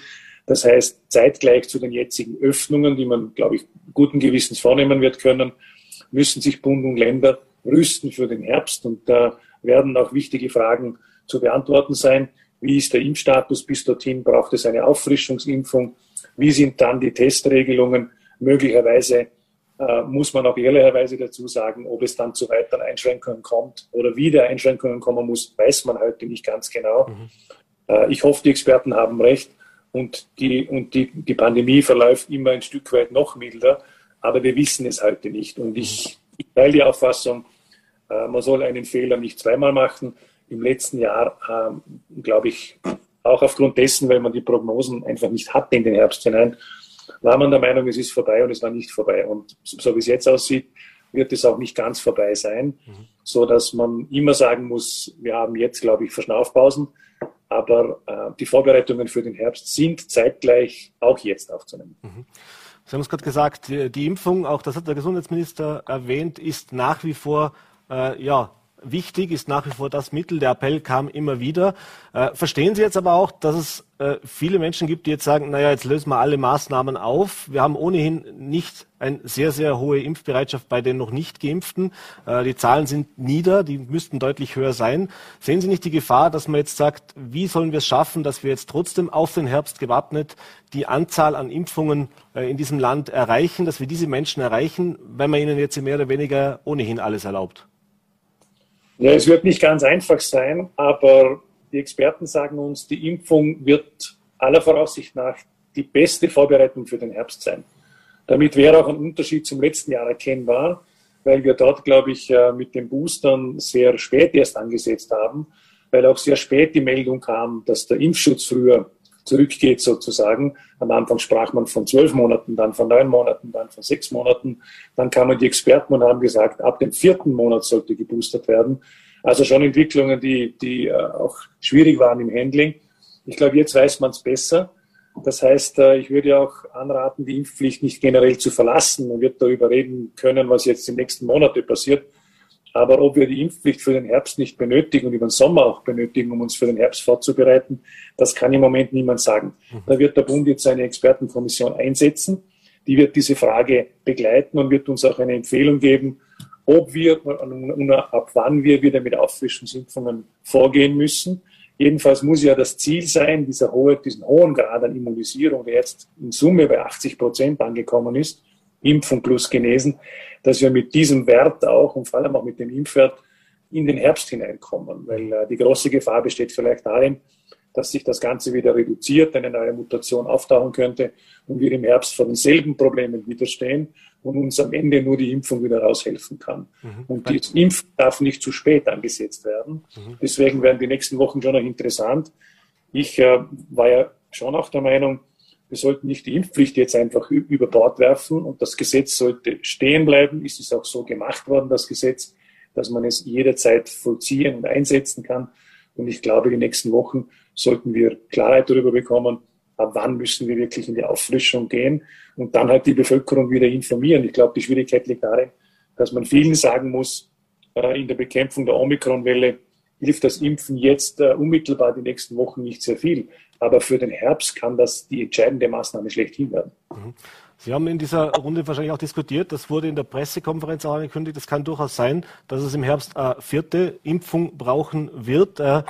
Das heißt, zeitgleich zu den jetzigen Öffnungen, die man, glaube ich, guten Gewissens vornehmen wird können, müssen sich Bund und Länder rüsten für den Herbst. Und da werden auch wichtige Fragen zu beantworten sein. Wie ist der Impfstatus bis dorthin? Braucht es eine Auffrischungsimpfung? Wie sind dann die Testregelungen? Möglicherweise äh, muss man auch ehrlicherweise dazu sagen, ob es dann zu weiteren Einschränkungen kommt oder wie der Einschränkungen kommen muss, weiß man heute nicht ganz genau. Mhm. Äh, ich hoffe, die Experten haben recht und, die, und die, die Pandemie verläuft immer ein Stück weit noch milder, aber wir wissen es heute nicht. Und ich, ich teile die Auffassung, man soll einen Fehler nicht zweimal machen. Im letzten Jahr, ähm, glaube ich, auch aufgrund dessen, weil man die Prognosen einfach nicht hatte in den Herbst hinein, war man der Meinung, es ist vorbei und es war nicht vorbei. Und so wie es jetzt aussieht, wird es auch nicht ganz vorbei sein, mhm. so dass man immer sagen muss, wir haben jetzt, glaube ich, Verschnaufpausen, aber äh, die Vorbereitungen für den Herbst sind zeitgleich auch jetzt aufzunehmen. Mhm. Sie haben es gerade gesagt, die, Impfung, auch das hat der Gesundheitsminister erwähnt, ist nach wie vor äh, ja, wichtig, ist nach wie vor das Mittel. Der Appell kam immer wieder. Äh, verstehen Sie jetzt aber auch, dass es äh, viele Menschen gibt, die jetzt sagen, naja, jetzt lösen wir alle Maßnahmen auf. Wir haben ohnehin nicht eine sehr, sehr hohe Impfbereitschaft bei den noch nicht Geimpften. Äh, die Zahlen sind nieder, die müssten deutlich höher sein. Sehen Sie nicht die Gefahr, dass man jetzt sagt, wie sollen wir es schaffen, dass wir jetzt trotzdem auf den Herbst gewappnet die Anzahl an Impfungen äh, in diesem Land erreichen, dass wir diese Menschen erreichen, wenn man ihnen jetzt mehr oder weniger ohnehin alles erlaubt? Ja, es wird nicht ganz einfach sein, aber die Experten sagen uns, die Impfung wird aller Voraussicht nach die beste Vorbereitung für den Herbst sein. Damit wäre auch ein Unterschied zum letzten Jahr erkennbar, weil wir dort, glaube ich, äh, mit den Boostern sehr spät erst angesetzt haben, weil auch sehr spät die Meldung kam, dass der Impfschutz früher zurückgeht sozusagen. Am Anfang sprach man von zwölf Monaten, dann von neun Monaten, dann von sechs Monaten. Dann kamen die Experten und haben gesagt, ab dem vierten Monat sollte geboostert werden. Also schon Entwicklungen, die, die äh, auch schwierig waren im Handling. Ich glaube, jetzt weiß man es besser. Das heißt, äh, ich würde auch anraten, die Impfpflicht nicht generell zu verlassen. Man wird darüber reden können, was jetzt den nächsten Monaten passiert. Aber ob wir die Impfpflicht für den Herbst nicht benötigen und über den Sommer auch benötigen, um uns für den Herbst vorzubereiten, das kann im Moment niemand sagen. Mhm. Da wird der Bund jetzt eine Expertenkommission einsetzen. Die wird diese Frage begleiten und wird uns auch eine Empfehlung geben, ob wir und ab wann wir wieder mit Auffrischungsimpfungen vorgehen müssen. Jedenfalls muss ja das Ziel sein, dieser hohe, diesen hohen Grad an Immunisierung, der jetzt in Summe bei 80 Prozent angekommen ist, Impfung plus Genesen, dass wir mit diesem Wert auch und vor allem auch mit dem Impfwert in den Herbst hineinkommen. Weil äh, die große Gefahr besteht vielleicht darin, dass sich das Ganze wieder reduziert, eine neue Mutation auftauchen könnte und wir im Herbst vor denselben Problemen widerstehen und uns am Ende nur die Impfung wieder raushelfen kann. Mhm. Und die Impfung darf nicht zu spät angesetzt werden. Mhm. Deswegen werden die nächsten Wochen schon noch interessant. Ich äh, war ja schon auch der Meinung, wir sollten nicht die Impfpflicht jetzt einfach über Bord werfen und das Gesetz sollte stehen bleiben. Ist es auch so gemacht worden, das Gesetz, dass man es jederzeit vollziehen und einsetzen kann. Und ich glaube, die nächsten Wochen sollten wir Klarheit darüber bekommen, ab wann müssen wir wirklich in die Auffrischung gehen und dann halt die Bevölkerung wieder informieren. Ich glaube, die Schwierigkeit liegt darin, dass man vielen sagen muss, äh, in der Bekämpfung der Omikronwelle hilft das Impfen jetzt äh, unmittelbar die nächsten Wochen nicht sehr viel. Aber für den Herbst kann das die entscheidende Maßnahme schlechthin werden. Mhm. Sie haben in dieser Runde wahrscheinlich auch diskutiert, das wurde in der Pressekonferenz auch angekündigt, es kann durchaus sein, dass es im Herbst eine vierte Impfung brauchen wird. Äh,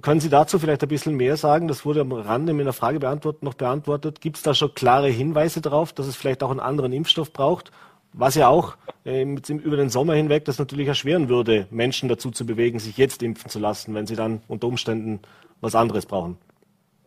können Sie dazu vielleicht ein bisschen mehr sagen? Das wurde am Rande mit einer Frage beantwortet, noch beantwortet. Gibt es da schon klare Hinweise darauf, dass es vielleicht auch einen anderen Impfstoff braucht? Was ja auch äh, über den Sommer hinweg das natürlich erschweren würde, Menschen dazu zu bewegen, sich jetzt impfen zu lassen, wenn sie dann unter Umständen was anderes brauchen.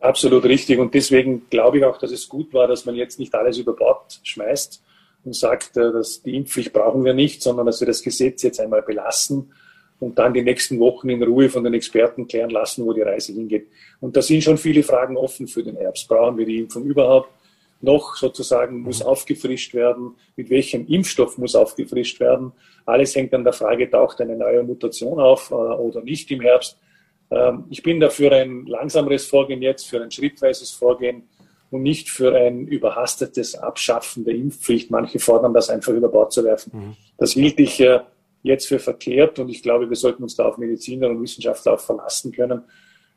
Absolut richtig. Und deswegen glaube ich auch, dass es gut war, dass man jetzt nicht alles über Bord schmeißt und sagt, äh, dass die Impfpflicht brauchen wir nicht, sondern dass wir das Gesetz jetzt einmal belassen und dann die nächsten Wochen in Ruhe von den Experten klären lassen, wo die Reise hingeht. Und da sind schon viele Fragen offen für den Herbst. Brauchen wir die Impfung überhaupt? Noch sozusagen muss aufgefrischt werden. Mit welchem Impfstoff muss aufgefrischt werden? Alles hängt an der Frage, taucht eine neue Mutation auf äh, oder nicht im Herbst? Ähm, ich bin dafür ein langsameres Vorgehen jetzt, für ein schrittweises Vorgehen und nicht für ein überhastetes Abschaffen der Impfpflicht. Manche fordern das einfach über Bord zu werfen. Mhm. Das hielt ich äh, jetzt für verkehrt und ich glaube, wir sollten uns da auf Mediziner und Wissenschaftler auch verlassen können.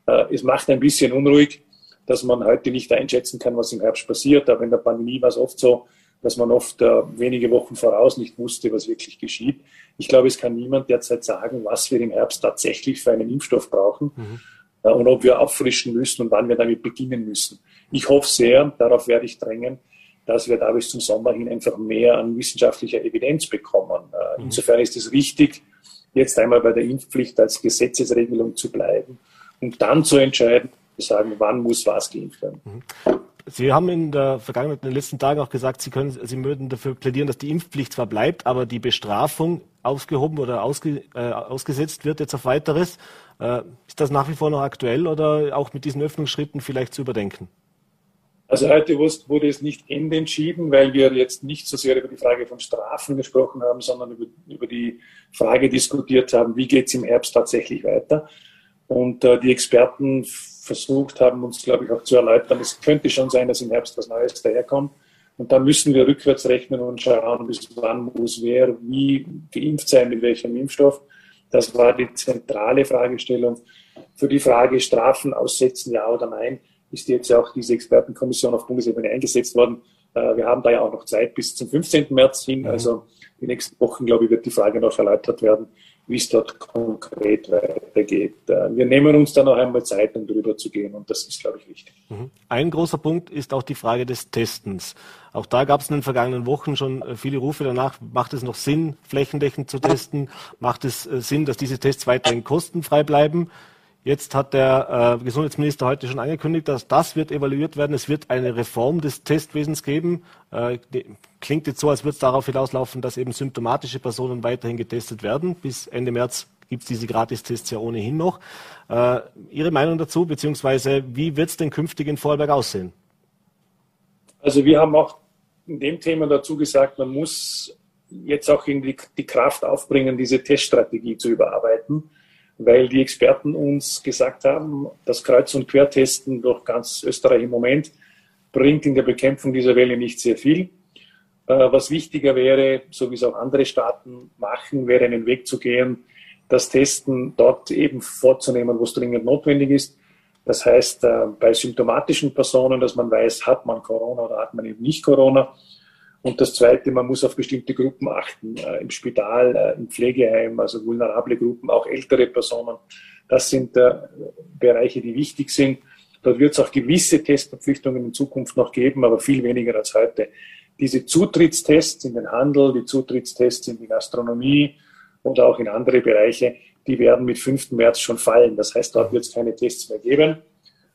Äh, es macht ein bisschen unruhig, dass man heute nicht einschätzen kann, was im Herbst passiert. Aber in der Pandemie war es oft so, dass man oft äh, wenige Wochen voraus nicht wusste, was wirklich geschieht. Ich glaube, es kann niemand derzeit sagen, was wir im Herbst tatsächlich für einen Impfstoff brauchen mhm. äh, und ob wir auffrischen müssen und wann wir damit beginnen müssen. Ich hoffe sehr, darauf werde ich drängen, dass wir da bis zum Sommer hin einfach mehr an wissenschaftlicher Evidenz bekommen. Äh, mhm. Insofern ist es wichtig, jetzt einmal bei der Impfpflicht als Gesetzesregelung zu bleiben und dann zu entscheiden, zu sagen, wann muss was geimpft werden. Mhm. Sie haben in der Vergangenheit, in den letzten Tagen auch gesagt, Sie, können, Sie würden dafür plädieren, dass die Impfpflicht zwar bleibt, aber die Bestrafung ausgehoben oder ausge, äh, ausgesetzt wird jetzt auf weiteres. Äh, ist das nach wie vor noch aktuell oder auch mit diesen Öffnungsschritten vielleicht zu überdenken? Also heute wurde es nicht endentschieden, weil wir jetzt nicht so sehr über die Frage von Strafen gesprochen haben, sondern über, über die Frage diskutiert haben, wie geht es im Herbst tatsächlich weiter. Und äh, die Experten versucht haben, uns, glaube ich, auch zu erläutern, es könnte schon sein, dass im Herbst was Neues daherkommt. Und da müssen wir rückwärts rechnen und schauen, bis wann muss wer wie geimpft sein, mit welchem Impfstoff. Das war die zentrale Fragestellung. Für die Frage Strafen aussetzen, ja oder nein, ist jetzt ja auch diese Expertenkommission auf Bundesebene eingesetzt worden. Äh, wir haben da ja auch noch Zeit bis zum 15. März hin. Mhm. Also die nächsten Wochen, glaube ich, wird die Frage noch erläutert werden, wie es dort konkret weitergeht. Äh, wir nehmen uns da noch einmal Zeit, um drüber zu gehen und das ist, glaube ich, wichtig. Mhm. Ein großer Punkt ist auch die Frage des Testens. Auch da gab es in den vergangenen Wochen schon äh, viele Rufe danach. Macht es noch Sinn, flächendeckend zu testen? Macht es Sinn, dass diese Tests weiterhin kostenfrei bleiben? Jetzt hat der äh, Gesundheitsminister heute schon angekündigt, dass das wird evaluiert werden. Es wird eine Reform des Testwesens geben. Äh, klingt jetzt so, als würde es darauf hinauslaufen, dass eben symptomatische Personen weiterhin getestet werden. Bis Ende März gibt es diese Gratistests ja ohnehin noch. Äh, Ihre Meinung dazu, beziehungsweise wie wird es denn künftig in Vorarlberg aussehen? Also wir haben auch in dem Thema dazu gesagt, man muss jetzt auch die, die Kraft aufbringen, diese Teststrategie zu überarbeiten weil die Experten uns gesagt haben, das Kreuz- und Quertesten durch ganz Österreich im Moment bringt in der Bekämpfung dieser Welle nicht sehr viel. Äh, was wichtiger wäre, so wie es auch andere Staaten machen, wäre einen Weg zu gehen, das Testen dort eben vorzunehmen, wo es dringend notwendig ist. Das heißt, äh, bei symptomatischen Personen, dass man weiß, hat man Corona oder hat man eben nicht Corona und das Zweite, man muss auf bestimmte Gruppen achten, äh, im Spital, äh, im Pflegeheim, also vulnerable Gruppen, auch ältere Personen. Das sind äh, Bereiche, die wichtig sind. Dort wird es auch gewisse Testverpflichtungen in Zukunft noch geben, aber viel weniger als heute. Diese Zutrittstests in den Handel, die Zutrittstests in die Gastronomie oder auch in andere Bereiche, die werden mit 5. März schon fallen. Das heißt, dort wird es keine Tests mehr geben.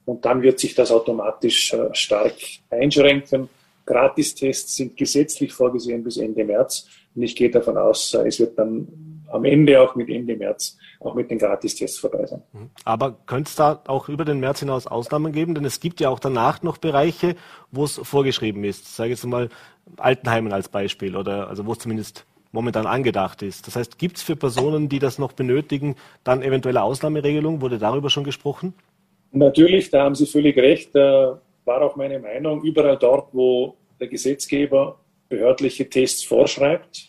Und dann wird sich das automatisch äh, stark einschränken. Gratistests sind gesetzlich vorgesehen bis Ende März. Und ich gehe davon aus, es wird dann am Ende auch mit Ende März auch mit den Gratistests vorbei sein. Mhm. Aber könnte es da auch über den März hinaus Ausnahmen geben? Denn es gibt ja auch danach noch Bereiche, wo es vorgeschrieben ist. Ich sage jetzt mal Altenheimen als Beispiel oder also wo es zumindest momentan angedacht ist. Das heißt, gibt es für Personen, die das noch benötigen, dann eventuelle Ausnahmeregelungen? Wurde darüber schon gesprochen? Natürlich, da haben Sie völlig recht. Äh, war auch meine Meinung, überall dort, wo der Gesetzgeber behördliche Tests vorschreibt,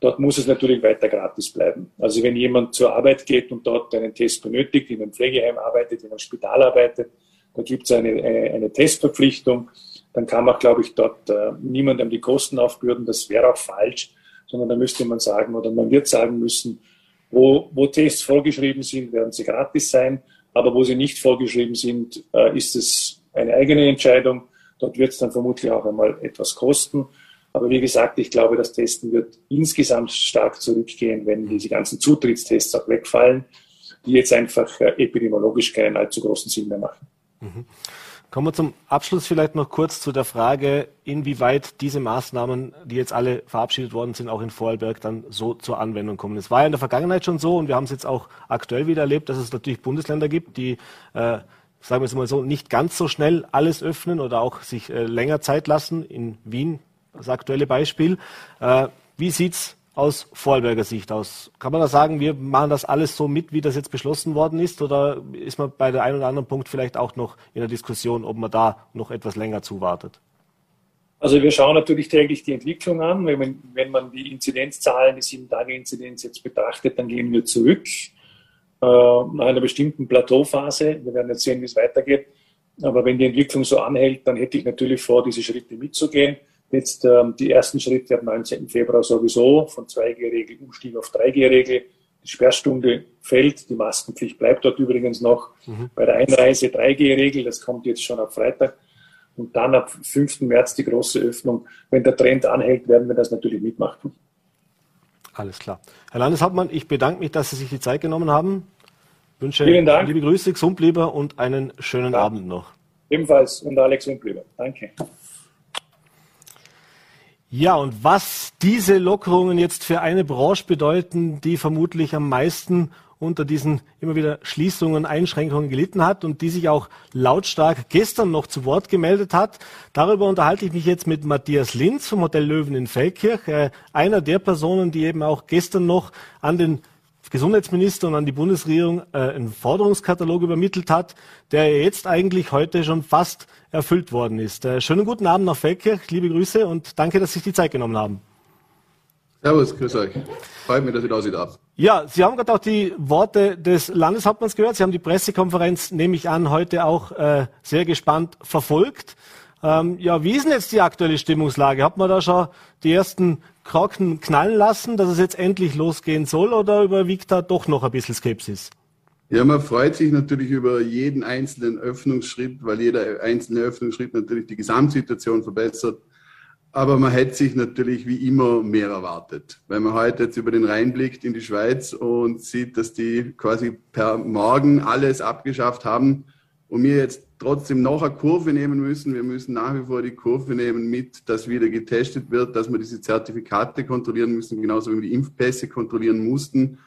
dort muss es natürlich weiter gratis bleiben. Also wenn jemand zur Arbeit geht und dort einen Test benötigt, in einem Pflegeheim arbeitet, in einem Spital arbeitet, da gibt es eine, eine, Testverpflichtung, dann kann man, glaube ich, dort äh, niemandem die Kosten aufbürden. Das wäre auch falsch, sondern da müsste man sagen oder man wird sagen müssen, wo, wo Tests vorgeschrieben sind, werden sie gratis sein, aber wo sie nicht vorgeschrieben sind, äh, ist es eine eigene Entscheidung. Dort wird es dann vermutlich auch einmal etwas kosten. Aber wie gesagt, ich glaube, das Testen wird insgesamt stark zurückgehen, wenn diese ganzen Zutrittstests auch wegfallen, die jetzt einfach äh, epidemiologisch keinen allzu großen Sinn mehr machen. Mhm. Kommen wir zum Abschluss vielleicht noch kurz zu der Frage, inwieweit diese Maßnahmen, die jetzt alle verabschiedet worden sind, auch in Vorarlberg dann so zur Anwendung kommen. Es war ja in der Vergangenheit schon so und wir haben es jetzt auch aktuell wieder erlebt, dass es natürlich Bundesländer gibt, die äh, sagen wir es mal so, nicht ganz so schnell alles öffnen oder auch sich äh, länger Zeit lassen. In Wien, das aktuelle Beispiel. Äh, wie sieht's aus Vorarlberger Sicht aus? Kann man da sagen, wir machen das alles so mit, wie das jetzt beschlossen worden ist? Oder ist man bei der einen oder anderen Punkt vielleicht auch noch in der Diskussion, ob man da noch etwas länger zuwartet? Also wir schauen natürlich täglich die Entwicklung an. Wenn man, wenn man die Inzidenzzahlen, die Sieben-Tage-Inzidenz jetzt betrachtet, dann gehen wir zurück. Äh, nach einer bestimmten Plateauphase. Wir werden jetzt sehen, wie es weitergeht. Aber wenn die Entwicklung so anhält, dann hätte ich natürlich vor, diese Schritte mitzugehen. Jetzt ähm, die ersten Schritte am 19. Februar sowieso von 2G-Regel umstieg auf 3G-Regel. Die Sperrstunde fällt, die Maskenpflicht bleibt dort übrigens noch. Mhm. Bei der Einreise 3G-Regel, das kommt jetzt schon ab Freitag. Und dann ab 5. März die große Öffnung. Wenn der Trend anhält, werden wir das natürlich mitmachen. Alles klar. Herr Landeshauptmann, ich bedanke mich, dass Sie sich die Zeit genommen haben. Wünsche Vielen Dank. liebe Grüße, gesund lieber und einen schönen ja. Abend noch. Ebenfalls und Alex Umblieber. Danke. Ja, und was diese Lockerungen jetzt für eine Branche bedeuten, die vermutlich am meisten unter diesen immer wieder Schließungen, Einschränkungen gelitten hat und die sich auch lautstark gestern noch zu Wort gemeldet hat. Darüber unterhalte ich mich jetzt mit Matthias Linz vom Hotel Löwen in Feldkirch, äh, einer der Personen, die eben auch gestern noch an den Gesundheitsminister und an die Bundesregierung äh, einen Forderungskatalog übermittelt hat, der jetzt eigentlich heute schon fast erfüllt worden ist. Äh, schönen guten Abend nach Feldkirch, liebe Grüße und danke, dass Sie sich die Zeit genommen haben. Servus, grüß euch. Freut mich, dass ich da sein darf. Ja, Sie haben gerade auch die Worte des Landeshauptmanns gehört. Sie haben die Pressekonferenz, nehme ich an, heute auch äh, sehr gespannt verfolgt. Ähm, ja, wie ist denn jetzt die aktuelle Stimmungslage? Hat man da schon die ersten Krocken knallen lassen, dass es jetzt endlich losgehen soll oder überwiegt da doch noch ein bisschen Skepsis? Ja, man freut sich natürlich über jeden einzelnen Öffnungsschritt, weil jeder einzelne Öffnungsschritt natürlich die Gesamtsituation verbessert. Aber man hätte sich natürlich wie immer mehr erwartet. Wenn man heute jetzt über den Rhein blickt in die Schweiz und sieht, dass die quasi per Morgen alles abgeschafft haben und wir jetzt trotzdem noch eine Kurve nehmen müssen. Wir müssen nach wie vor die Kurve nehmen mit, dass wieder getestet wird, dass wir diese Zertifikate kontrollieren müssen, genauso wie wir die Impfpässe kontrollieren mussten.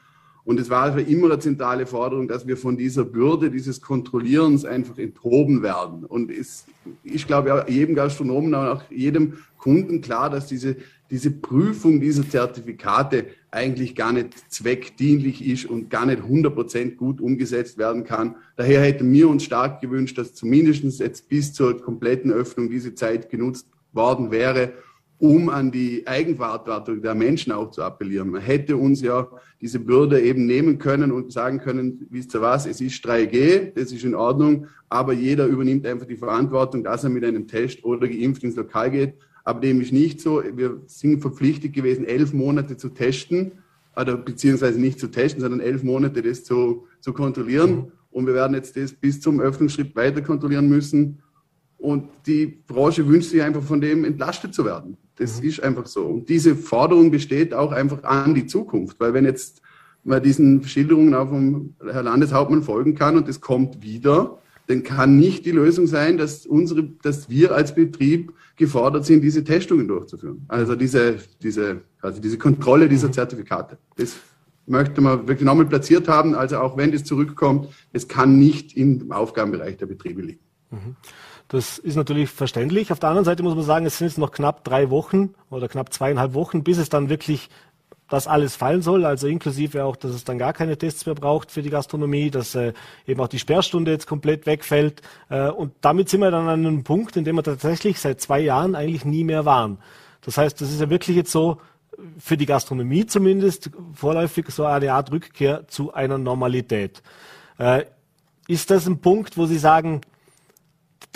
Und es war einfach immer eine zentrale Forderung, dass wir von dieser Bürde dieses Kontrollierens einfach enthoben werden. Und es, ich glaube, jedem Gastronomen, auch jedem Kunden klar, dass diese, diese Prüfung dieser Zertifikate eigentlich gar nicht zweckdienlich ist und gar nicht 100% gut umgesetzt werden kann. Daher hätten wir uns stark gewünscht, dass zumindest jetzt bis zur kompletten Öffnung diese Zeit genutzt worden wäre, um an die Eigenverantwortung der Menschen auch zu appellieren. Man hätte uns ja diese Bürde eben nehmen können und sagen können, wisst ihr was, es ist 3G, das ist in Ordnung, aber jeder übernimmt einfach die Verantwortung, dass er mit einem Test oder geimpft ins Lokal geht. Aber dem ist nicht so. Wir sind verpflichtet gewesen, elf Monate zu testen, oder beziehungsweise nicht zu testen, sondern elf Monate das zu, zu kontrollieren. Mhm. Und wir werden jetzt das bis zum Öffnungsschritt weiter kontrollieren müssen. Und die Branche wünscht sich einfach von dem entlastet zu werden. Das mhm. ist einfach so. Und diese Forderung besteht auch einfach an die Zukunft. Weil wenn jetzt man diesen Schilderungen auch vom Herr Landeshauptmann folgen kann und es kommt wieder, dann kann nicht die Lösung sein, dass unsere, dass wir als Betrieb gefordert sind, diese Testungen durchzuführen. Also diese, diese, also diese Kontrolle dieser Zertifikate. Das möchte man wirklich nochmal platziert haben. Also auch wenn das zurückkommt, es kann nicht im Aufgabenbereich der Betriebe liegen. Mhm. Das ist natürlich verständlich. Auf der anderen Seite muss man sagen, es sind jetzt noch knapp drei Wochen oder knapp zweieinhalb Wochen, bis es dann wirklich das alles fallen soll, also inklusive auch, dass es dann gar keine Tests mehr braucht für die Gastronomie, dass äh, eben auch die Sperrstunde jetzt komplett wegfällt. Äh, und damit sind wir dann an einem Punkt, in dem wir tatsächlich seit zwei Jahren eigentlich nie mehr waren. Das heißt, das ist ja wirklich jetzt so, für die Gastronomie zumindest, vorläufig so eine Art Rückkehr zu einer Normalität. Äh, ist das ein Punkt, wo Sie sagen,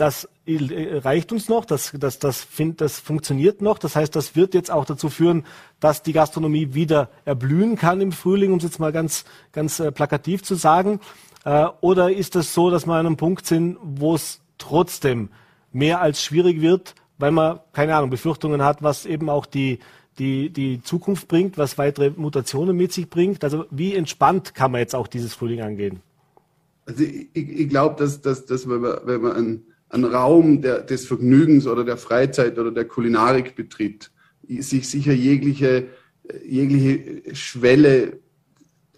das äh, reicht uns noch, das, das, das, find, das funktioniert noch. Das heißt, das wird jetzt auch dazu führen, dass die Gastronomie wieder erblühen kann im Frühling, um es jetzt mal ganz, ganz äh, plakativ zu sagen. Äh, oder ist das so, dass wir an einem Punkt sind, wo es trotzdem mehr als schwierig wird, weil man, keine Ahnung, Befürchtungen hat, was eben auch die, die, die Zukunft bringt, was weitere Mutationen mit sich bringt. Also wie entspannt kann man jetzt auch dieses Frühling angehen? Also ich, ich glaube, dass, dass, dass wenn man, wenn man ein einen Raum der, des Vergnügens oder der Freizeit oder der Kulinarik betritt, sich sicher jegliche, jegliche Schwelle,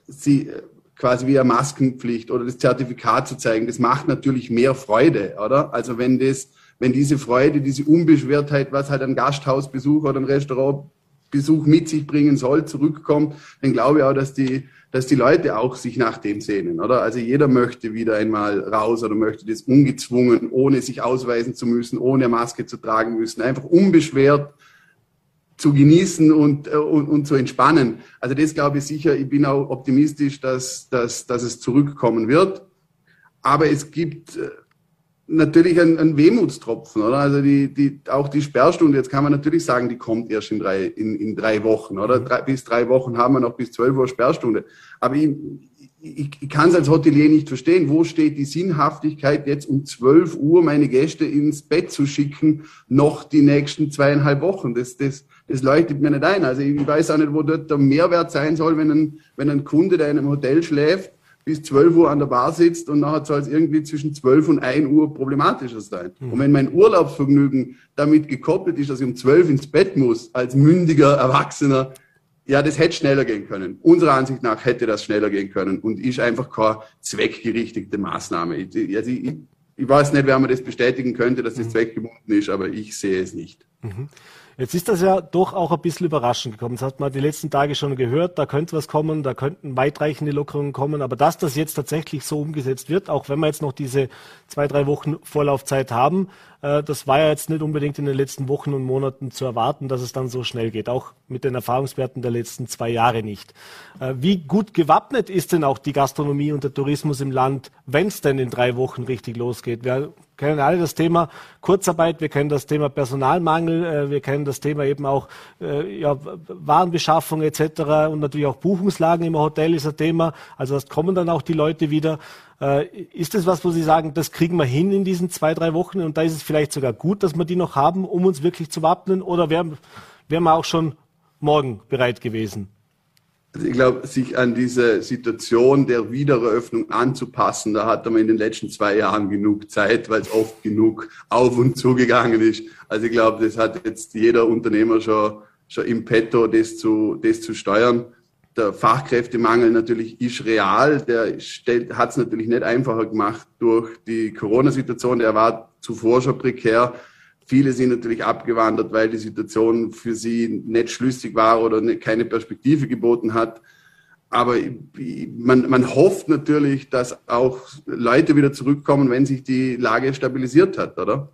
sie quasi wie eine Maskenpflicht oder das Zertifikat zu zeigen, das macht natürlich mehr Freude, oder? Also wenn das, wenn diese Freude, diese Unbeschwertheit, was halt ein Gasthausbesuch oder ein Restaurantbesuch mit sich bringen soll, zurückkommt, dann glaube ich auch, dass die, dass die Leute auch sich nach dem sehnen, oder? Also jeder möchte wieder einmal raus oder möchte das ungezwungen, ohne sich ausweisen zu müssen, ohne Maske zu tragen müssen, einfach unbeschwert zu genießen und, äh, und, und zu entspannen. Also das glaube ich sicher. Ich bin auch optimistisch, dass, dass, dass es zurückkommen wird. Aber es gibt äh, natürlich ein, ein Wehmutstropfen, oder? Also die, die, auch die Sperrstunde, jetzt kann man natürlich sagen, die kommt erst in drei, in, in drei Wochen, oder? Drei, bis drei Wochen haben wir noch bis zwölf Uhr Sperrstunde. Aber ich, ich, ich kann es als Hotelier nicht verstehen. Wo steht die Sinnhaftigkeit, jetzt um zwölf Uhr meine Gäste ins Bett zu schicken, noch die nächsten zweieinhalb Wochen? Das, das, das leuchtet mir nicht ein. Also ich weiß auch nicht, wo dort der Mehrwert sein soll, wenn ein, wenn ein Kunde, der in einem Hotel schläft, bis 12 Uhr an der Bar sitzt und nachher soll es irgendwie zwischen 12 und 1 Uhr problematischer sein. Mhm. Und wenn mein Urlaubsvergnügen damit gekoppelt ist, dass ich um 12 ins Bett muss, als mündiger Erwachsener, ja, das hätte schneller gehen können. Unserer Ansicht nach hätte das schneller gehen können und ist einfach keine zweckgerichtete Maßnahme. Ich, also ich, ich weiß nicht, wer mir das bestätigen könnte, dass das mhm. zweckgebunden ist, aber ich sehe es nicht. Mhm. Jetzt ist das ja doch auch ein bisschen überraschend gekommen. Das hat man die letzten Tage schon gehört. Da könnte was kommen, da könnten weitreichende Lockerungen kommen. Aber dass das jetzt tatsächlich so umgesetzt wird, auch wenn wir jetzt noch diese zwei, drei Wochen Vorlaufzeit haben, äh, das war ja jetzt nicht unbedingt in den letzten Wochen und Monaten zu erwarten, dass es dann so schnell geht. Auch mit den Erfahrungswerten der letzten zwei Jahre nicht. Äh, wie gut gewappnet ist denn auch die Gastronomie und der Tourismus im Land, wenn es denn in drei Wochen richtig losgeht? Kennen alle das Thema Kurzarbeit, wir kennen das Thema Personalmangel, äh, wir kennen das Thema eben auch äh, ja, Warenbeschaffung etc. und natürlich auch Buchungslagen im Hotel ist ein Thema. Also das kommen dann auch die Leute wieder. Äh, ist das was, wo Sie sagen, das kriegen wir hin in diesen zwei, drei Wochen und da ist es vielleicht sogar gut, dass wir die noch haben, um uns wirklich zu wappnen oder wären, wären wir auch schon morgen bereit gewesen? Also ich glaube, sich an diese Situation der Wiedereröffnung anzupassen, da hat man in den letzten zwei Jahren genug Zeit, weil es oft genug auf und zugegangen ist. Also ich glaube, das hat jetzt jeder Unternehmer schon, schon im Petto, das zu, das zu steuern. Der Fachkräftemangel natürlich ist real. Der hat es natürlich nicht einfacher gemacht durch die Corona-Situation. Der war zuvor schon prekär. Viele sind natürlich abgewandert, weil die Situation für sie nicht schlüssig war oder keine Perspektive geboten hat. Aber man, man hofft natürlich, dass auch Leute wieder zurückkommen, wenn sich die Lage stabilisiert hat, oder?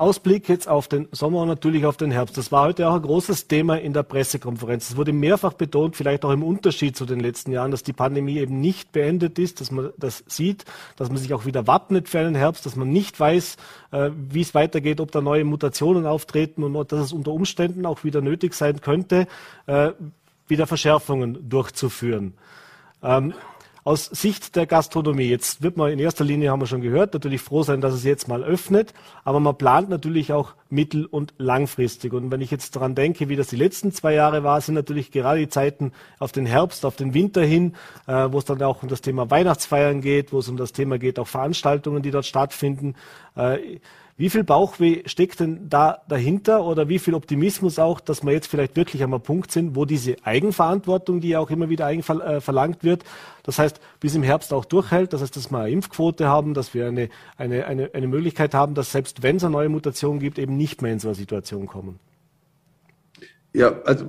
Ausblick jetzt auf den Sommer und natürlich auf den Herbst. Das war heute auch ein großes Thema in der Pressekonferenz. Es wurde mehrfach betont, vielleicht auch im Unterschied zu den letzten Jahren, dass die Pandemie eben nicht beendet ist, dass man das sieht, dass man sich auch wieder wappnet für einen Herbst, dass man nicht weiß, äh, wie es weitergeht, ob da neue Mutationen auftreten und dass es unter Umständen auch wieder nötig sein könnte, äh, wieder Verschärfungen durchzuführen. Aus Sicht der Gastronomie, jetzt wird man in erster Linie, haben wir schon gehört, natürlich froh sein, dass es jetzt mal öffnet, aber man plant natürlich auch mittel- und langfristig. Und wenn ich jetzt daran denke, wie das die letzten zwei Jahre war, sind natürlich gerade die Zeiten auf den Herbst, auf den Winter hin, äh, wo es dann auch um das Thema Weihnachtsfeiern geht, wo es um das Thema geht, auch Veranstaltungen, die dort stattfinden. Äh, wie viel Bauchweh steckt denn da dahinter oder wie viel Optimismus auch, dass wir jetzt vielleicht wirklich einmal Punkt sind, wo diese Eigenverantwortung, die ja auch immer wieder äh, verlangt wird, das heißt, bis im Herbst auch durchhält, das heißt, dass wir eine Impfquote haben, dass wir eine, eine, eine, eine Möglichkeit haben, dass selbst wenn es eine neue Mutation gibt, eben nicht mehr in so eine Situation kommen? Ja, also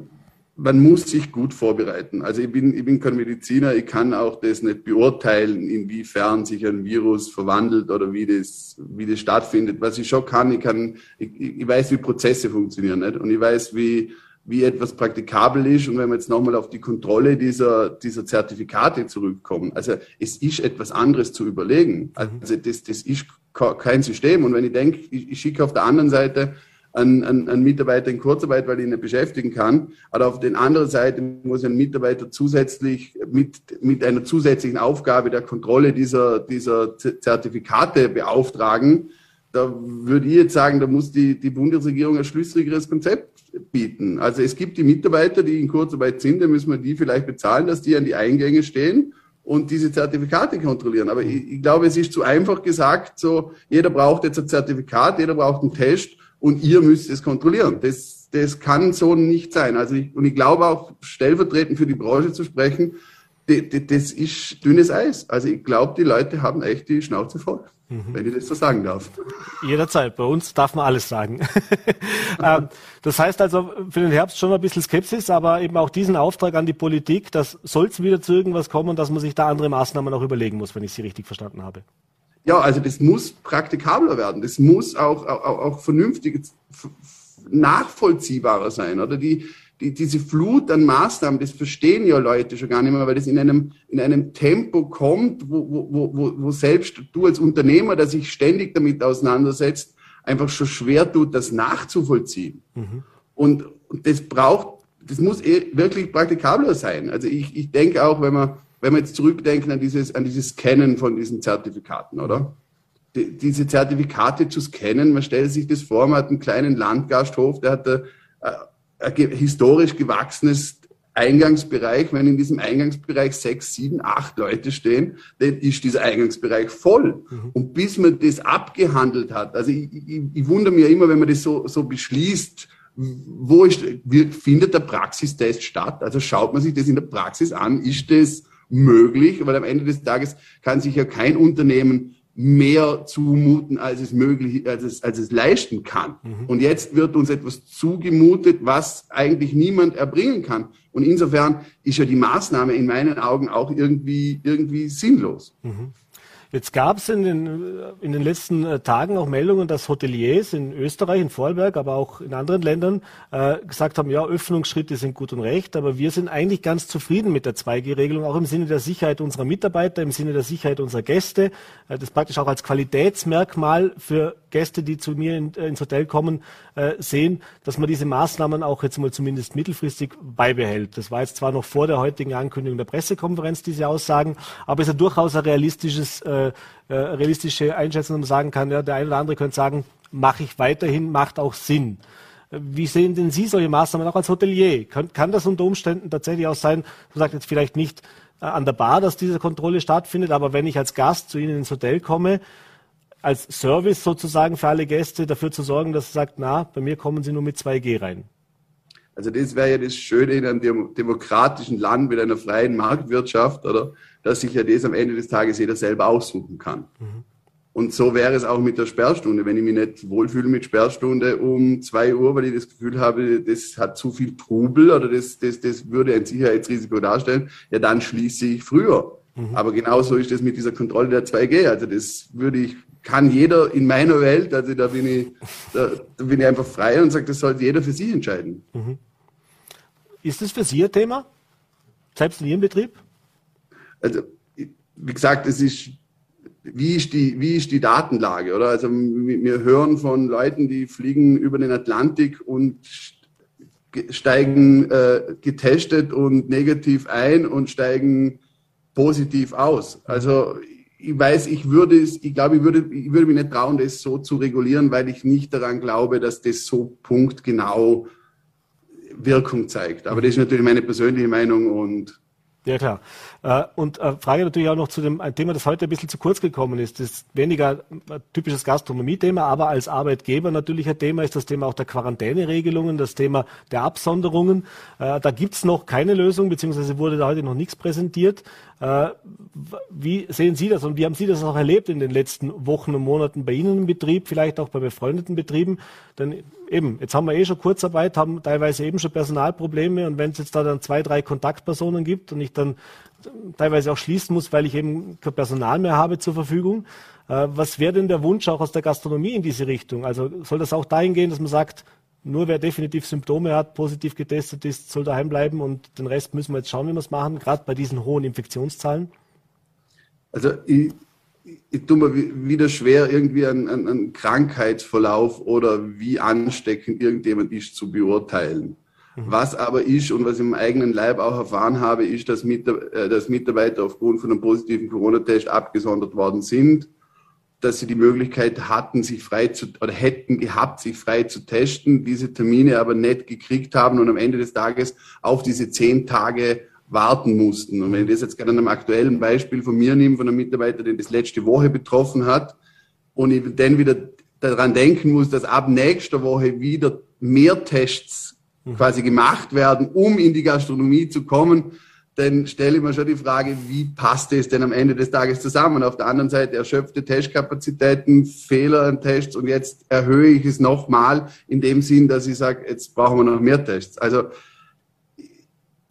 man muss sich gut vorbereiten. Also ich bin, ich bin kein Mediziner, ich kann auch das nicht beurteilen, inwiefern sich ein Virus verwandelt oder wie das, wie das stattfindet. Was ich schon kann, ich kann, ich, ich weiß, wie Prozesse funktionieren, nicht? Und ich weiß, wie, wie etwas praktikabel ist. Und wenn wir jetzt nochmal auf die Kontrolle dieser, dieser Zertifikate zurückkommen, also es ist etwas anderes zu überlegen. Also das, das ist kein System. Und wenn ich denke, ich, ich schicke auf der anderen Seite einen, einen, einen Mitarbeiter in Kurzarbeit, weil ich ihn nicht beschäftigen kann. Aber auf der anderen Seite muss ein Mitarbeiter zusätzlich mit, mit einer zusätzlichen Aufgabe der Kontrolle dieser, dieser Zertifikate beauftragen. Da würde ich jetzt sagen, da muss die, die Bundesregierung ein schlüssigeres Konzept bieten. Also es gibt die Mitarbeiter, die in Kurzarbeit sind, da müssen wir die vielleicht bezahlen, dass die an die Eingänge stehen und diese Zertifikate kontrollieren. Aber ich, ich glaube, es ist zu einfach gesagt, so jeder braucht jetzt ein Zertifikat, jeder braucht einen Test und ihr müsst es kontrollieren. Das, das kann so nicht sein. Also ich, und ich glaube auch, stellvertretend für die Branche zu sprechen, das ist dünnes Eis. Also ich glaube, die Leute haben echt die Schnauze voll, mhm. wenn ich das so sagen darf. Jederzeit. Bei uns darf man alles sagen. [LAUGHS] Ähm, das heißt also für den Herbst schon ein bisschen Skepsis, aber eben auch diesen Auftrag an die Politik, dass soll es wieder zu irgendwas kommen, dass man sich da andere Maßnahmen auch überlegen muss, wenn ich Sie richtig verstanden habe. Ja, also das muss praktikabler werden. Das muss auch, auch, auch vernünftig nachvollziehbarer sein. Oder die, die, diese Flut an Maßnahmen, das verstehen ja Leute schon gar nicht mehr, weil das in einem, in einem Tempo kommt, wo, wo, wo, wo selbst du als Unternehmer, der sich ständig damit auseinandersetzt, einfach schon schwer tut, das nachzuvollziehen. Mhm. Und, und das braucht, das muss eh wirklich praktikabler sein. Also ich, ich denke auch, wenn man wenn wir jetzt zurückdenken an dieses, an dieses Scannen von diesen Zertifikaten, oder? Die, diese Zertifikate zu scannen, man stellt sich das vor, man hat einen kleinen Landgasthof, der hat ein, ein historisch gewachsenes Eingangsbereich, wenn in diesem Eingangsbereich sechs, sieben, acht Leute stehen, dann ist dieser Eingangsbereich voll. Mhm. Und bis man das abgehandelt hat, also ich, ich, ich wundere mich ja immer, wenn man das so, so beschließt, wo ist, findet der Praxistest statt? Also schaut man sich das in der Praxis an, ist das möglich, weil am Ende des Tages kann sich ja kein Unternehmen mehr zumuten, als es möglich, als es, als es leisten kann. Mhm. Und jetzt wird uns etwas zugemutet, was eigentlich niemand erbringen kann. Und insofern ist ja die Maßnahme in meinen Augen auch irgendwie, irgendwie sinnlos. Mhm. Jetzt gab es in den, in den letzten äh, Tagen auch Meldungen, dass Hoteliers in Österreich, in Vorarlberg, aber auch in anderen Ländern äh, gesagt haben, ja, Öffnungsschritte sind gut und recht, aber wir sind eigentlich ganz zufrieden mit der 2G-Regelung, auch im Sinne der Sicherheit unserer Mitarbeiter, im Sinne der Sicherheit unserer Gäste. Äh, das praktisch auch als Qualitätsmerkmal für Gäste, die zu mir in, äh, ins Hotel kommen, äh, sehen, dass man diese Maßnahmen auch jetzt mal zumindest mittelfristig beibehält. Das war jetzt zwar noch vor der heutigen Ankündigung der Pressekonferenz, diese Aussagen, aber es ist ja durchaus ein realistisches, äh, äh, realistische Einschätzung, man sagen kann, ja, der eine oder andere könnte sagen, mache ich weiterhin, macht auch Sinn. Wie sehen denn Sie solche Maßnahmen auch als Hotelier? Kann, kann das unter Umständen tatsächlich auch sein, du sagst jetzt vielleicht nicht äh, an der Bar, dass diese Kontrolle stattfindet, aber wenn ich als Gast zu Ihnen ins Hotel komme, als Service sozusagen für alle Gäste dafür zu sorgen, dass sie sagt, na, bei mir kommen sie nur mit 2G rein. Also das wäre ja das Schöne in einem demokratischen Land mit einer freien Marktwirtschaft, oder? Dass sich ja das am Ende des Tages jeder selber aussuchen kann. Mhm. Und so wäre es auch mit der Sperrstunde. Wenn ich mich nicht wohlfühle mit Sperrstunde um zwei Uhr, weil ich das Gefühl habe, das hat zu viel Trubel oder das, das, das würde ein Sicherheitsrisiko darstellen, ja, dann schließe ich früher. Mhm. Aber genauso ist das mit dieser Kontrolle der 2G. Also das würde ich kann jeder in meiner Welt, also da bin ich, da, da bin ich einfach frei und sage, das sollte jeder für sich entscheiden. Mhm. Ist das für Sie ein Thema? Selbst in Ihrem Betrieb? Also, wie gesagt, es ist, wie ist die, wie ist die Datenlage, oder? Also, wir hören von Leuten, die fliegen über den Atlantik und steigen äh, getestet und negativ ein und steigen positiv aus. Also, ich weiß, ich würde es, ich glaube, ich würde, ich würde mich nicht trauen, das so zu regulieren, weil ich nicht daran glaube, dass das so punktgenau Wirkung zeigt. Aber das ist natürlich meine persönliche Meinung und ja, klar. Äh, und äh, Frage natürlich auch noch zu dem ein Thema, das heute ein bisschen zu kurz gekommen ist. Das ist weniger ein typisches Gastronomie-Thema, aber als Arbeitgeber natürlich ein Thema ist das Thema auch der Quarantäneregelungen, das Thema der Absonderungen. Äh, da gibt's noch keine Lösung, beziehungsweise wurde da heute noch nichts präsentiert. Wie sehen Sie das und wie haben Sie das auch erlebt in den letzten Wochen und Monaten bei Ihnen im Betrieb, vielleicht auch bei befreundeten Betrieben? Denn eben, jetzt haben wir eh schon Kurzarbeit, haben teilweise eben schon Personalprobleme und wenn es jetzt da dann zwei, drei Kontaktpersonen gibt und ich dann teilweise auch schließen muss, weil ich eben kein Personal mehr habe zur Verfügung. Äh, was wäre denn der Wunsch auch aus der Gastronomie in diese Richtung? Also soll das auch dahin gehen, dass man sagt, nur wer definitiv Symptome hat, positiv getestet ist, soll daheim bleiben und den Rest müssen wir jetzt schauen, wie wir es machen, gerade bei diesen hohen Infektionszahlen? Also ich, ich tue mir wieder schwer, irgendwie einen, einen Krankheitsverlauf oder wie ansteckend irgendjemand ist zu beurteilen. Mhm. Was aber ist und was ich im eigenen Leib auch erfahren habe, ist, dass, äh, dass Mitarbeiter aufgrund von einem positiven Corona-Test abgesondert worden sind, dass sie die Möglichkeit hatten, sich frei zu oder hätten gehabt, sich frei zu testen, diese Termine aber nicht gekriegt haben und am Ende des Tages auf diese zehn Tage warten mussten. Und wenn ich das jetzt gerade an einem aktuellen Beispiel von mir nehme, von einem Mitarbeiter, den das letzte Woche betroffen hat, und ich dann wieder daran denken muss, dass ab nächster Woche wieder mehr Tests mhm. quasi gemacht werden, um in die Gastronomie zu kommen, dann stelle ich mir schon die Frage, wie passt es denn am Ende des Tages zusammen? Auf der anderen Seite erschöpfte Testkapazitäten, Fehler an Tests und jetzt erhöhe ich es nochmal in dem Sinn, dass ich sage, jetzt brauchen wir noch mehr Tests. Also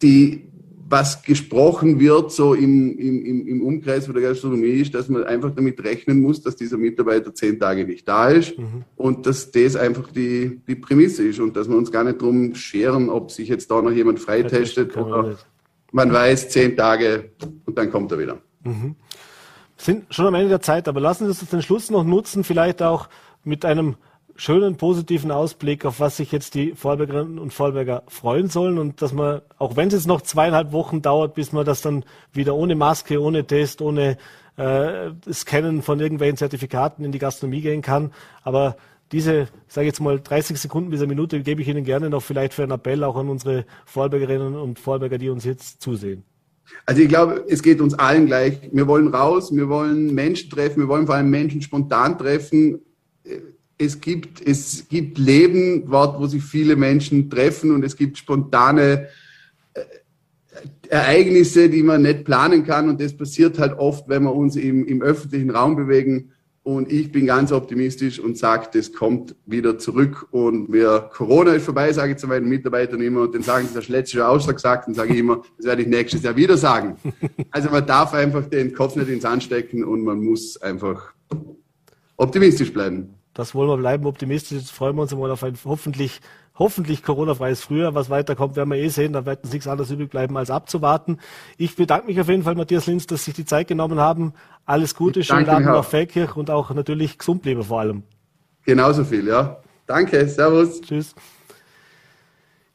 die, was gesprochen wird, so im, im, im Umkreis von der Gastronomie, ist, dass man einfach damit rechnen muss, dass dieser Mitarbeiter zehn Tage nicht da ist mhm. und dass das einfach die, die Prämisse ist und dass wir uns gar nicht drum scheren, ob sich jetzt da noch jemand freitestet oder man weiß, zehn Tage und dann kommt er wieder. Mhm. Sind schon am Ende der Zeit, aber lassen Sie uns den Schluss noch nutzen, vielleicht auch mit einem schönen positiven Ausblick, auf was sich jetzt die Vorbergerinnen und Vorberger freuen sollen und dass man, auch wenn es jetzt noch zweieinhalb Wochen dauert, bis man das dann wieder ohne Maske, ohne Test, ohne äh, Scannen von irgendwelchen Zertifikaten in die Gastronomie gehen kann, aber diese, sage ich jetzt mal, 30 Sekunden bis eine Minute gebe ich Ihnen gerne noch vielleicht für einen Appell auch an unsere Vorbergerinnen und Vorberger, die uns jetzt zusehen. Also ich glaube, es geht uns allen gleich. Wir wollen raus, wir wollen Menschen treffen, wir wollen vor allem Menschen spontan treffen es gibt, es gibt Leben dort, wo sich viele Menschen treffen und es gibt spontane äh, Ereignisse, die man nicht planen kann. Und das passiert halt oft, wenn wir uns im, im öffentlichen Raum bewegen. Und ich bin ganz optimistisch und sage, das kommt wieder zurück. Und wir, Corona ist vorbei, sage ich zu meinen Mitarbeitern immer. Und dann sagen sie, das letzte Jahr Ausschlag gesagt. Dann sage ich immer, das werde ich nächstes Jahr wieder sagen. [LAUGHS] Also man darf einfach den Kopf nicht ins Anstecken und man muss einfach optimistisch bleiben. Das wollen wir bleiben optimistisch. Jetzt freuen wir uns mal auf ein hoffentlich hoffentlich Corona-freies Frühjahr. Was weiterkommt, werden wir eh sehen. Da wird uns nichts anderes übrig bleiben, als abzuwarten. Ich bedanke mich auf jeden Fall, Matthias Linz, dass Sie sich die Zeit genommen haben. Alles Gute, schönen Abend nach Feldkirch und auch natürlich gesund bleiben vor allem. Genauso viel, ja. Danke, Servus. Tschüss.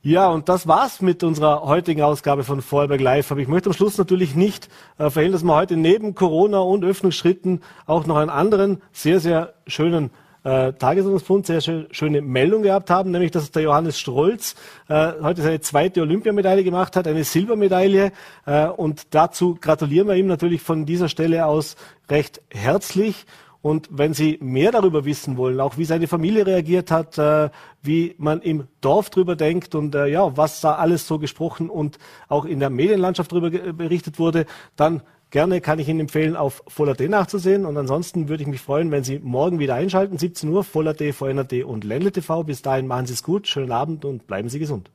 Ja, und das war's mit unserer heutigen Ausgabe von Vorarlberg Live. Aber ich möchte am Schluss natürlich nicht äh, verhindern, dass wir heute neben Corona und Öffnungsschritten auch noch einen anderen sehr, sehr schönen äh, Tagesordnungspunkt sehr schön, schöne Meldung gehabt haben, nämlich dass der Johannes Strolz äh, heute seine zweite Olympiamedaille gemacht hat, eine Silbermedaille. Äh, und dazu gratulieren wir ihm natürlich von dieser Stelle aus recht herzlich. Und wenn Sie mehr darüber wissen wollen, auch wie seine Familie reagiert hat, äh, wie man im Dorf drüber denkt und äh, ja, was da alles so gesprochen und auch in der Medienlandschaft darüber berichtet wurde, dann Gerne kann ich Ihnen empfehlen, auf Voller.d nachzusehen. Und ansonsten würde ich mich freuen, wenn Sie morgen wieder einschalten, 17 Uhr, Voller.d, VNRD und Ländle TV. Bis dahin machen Sie es gut, schönen Abend und bleiben Sie gesund.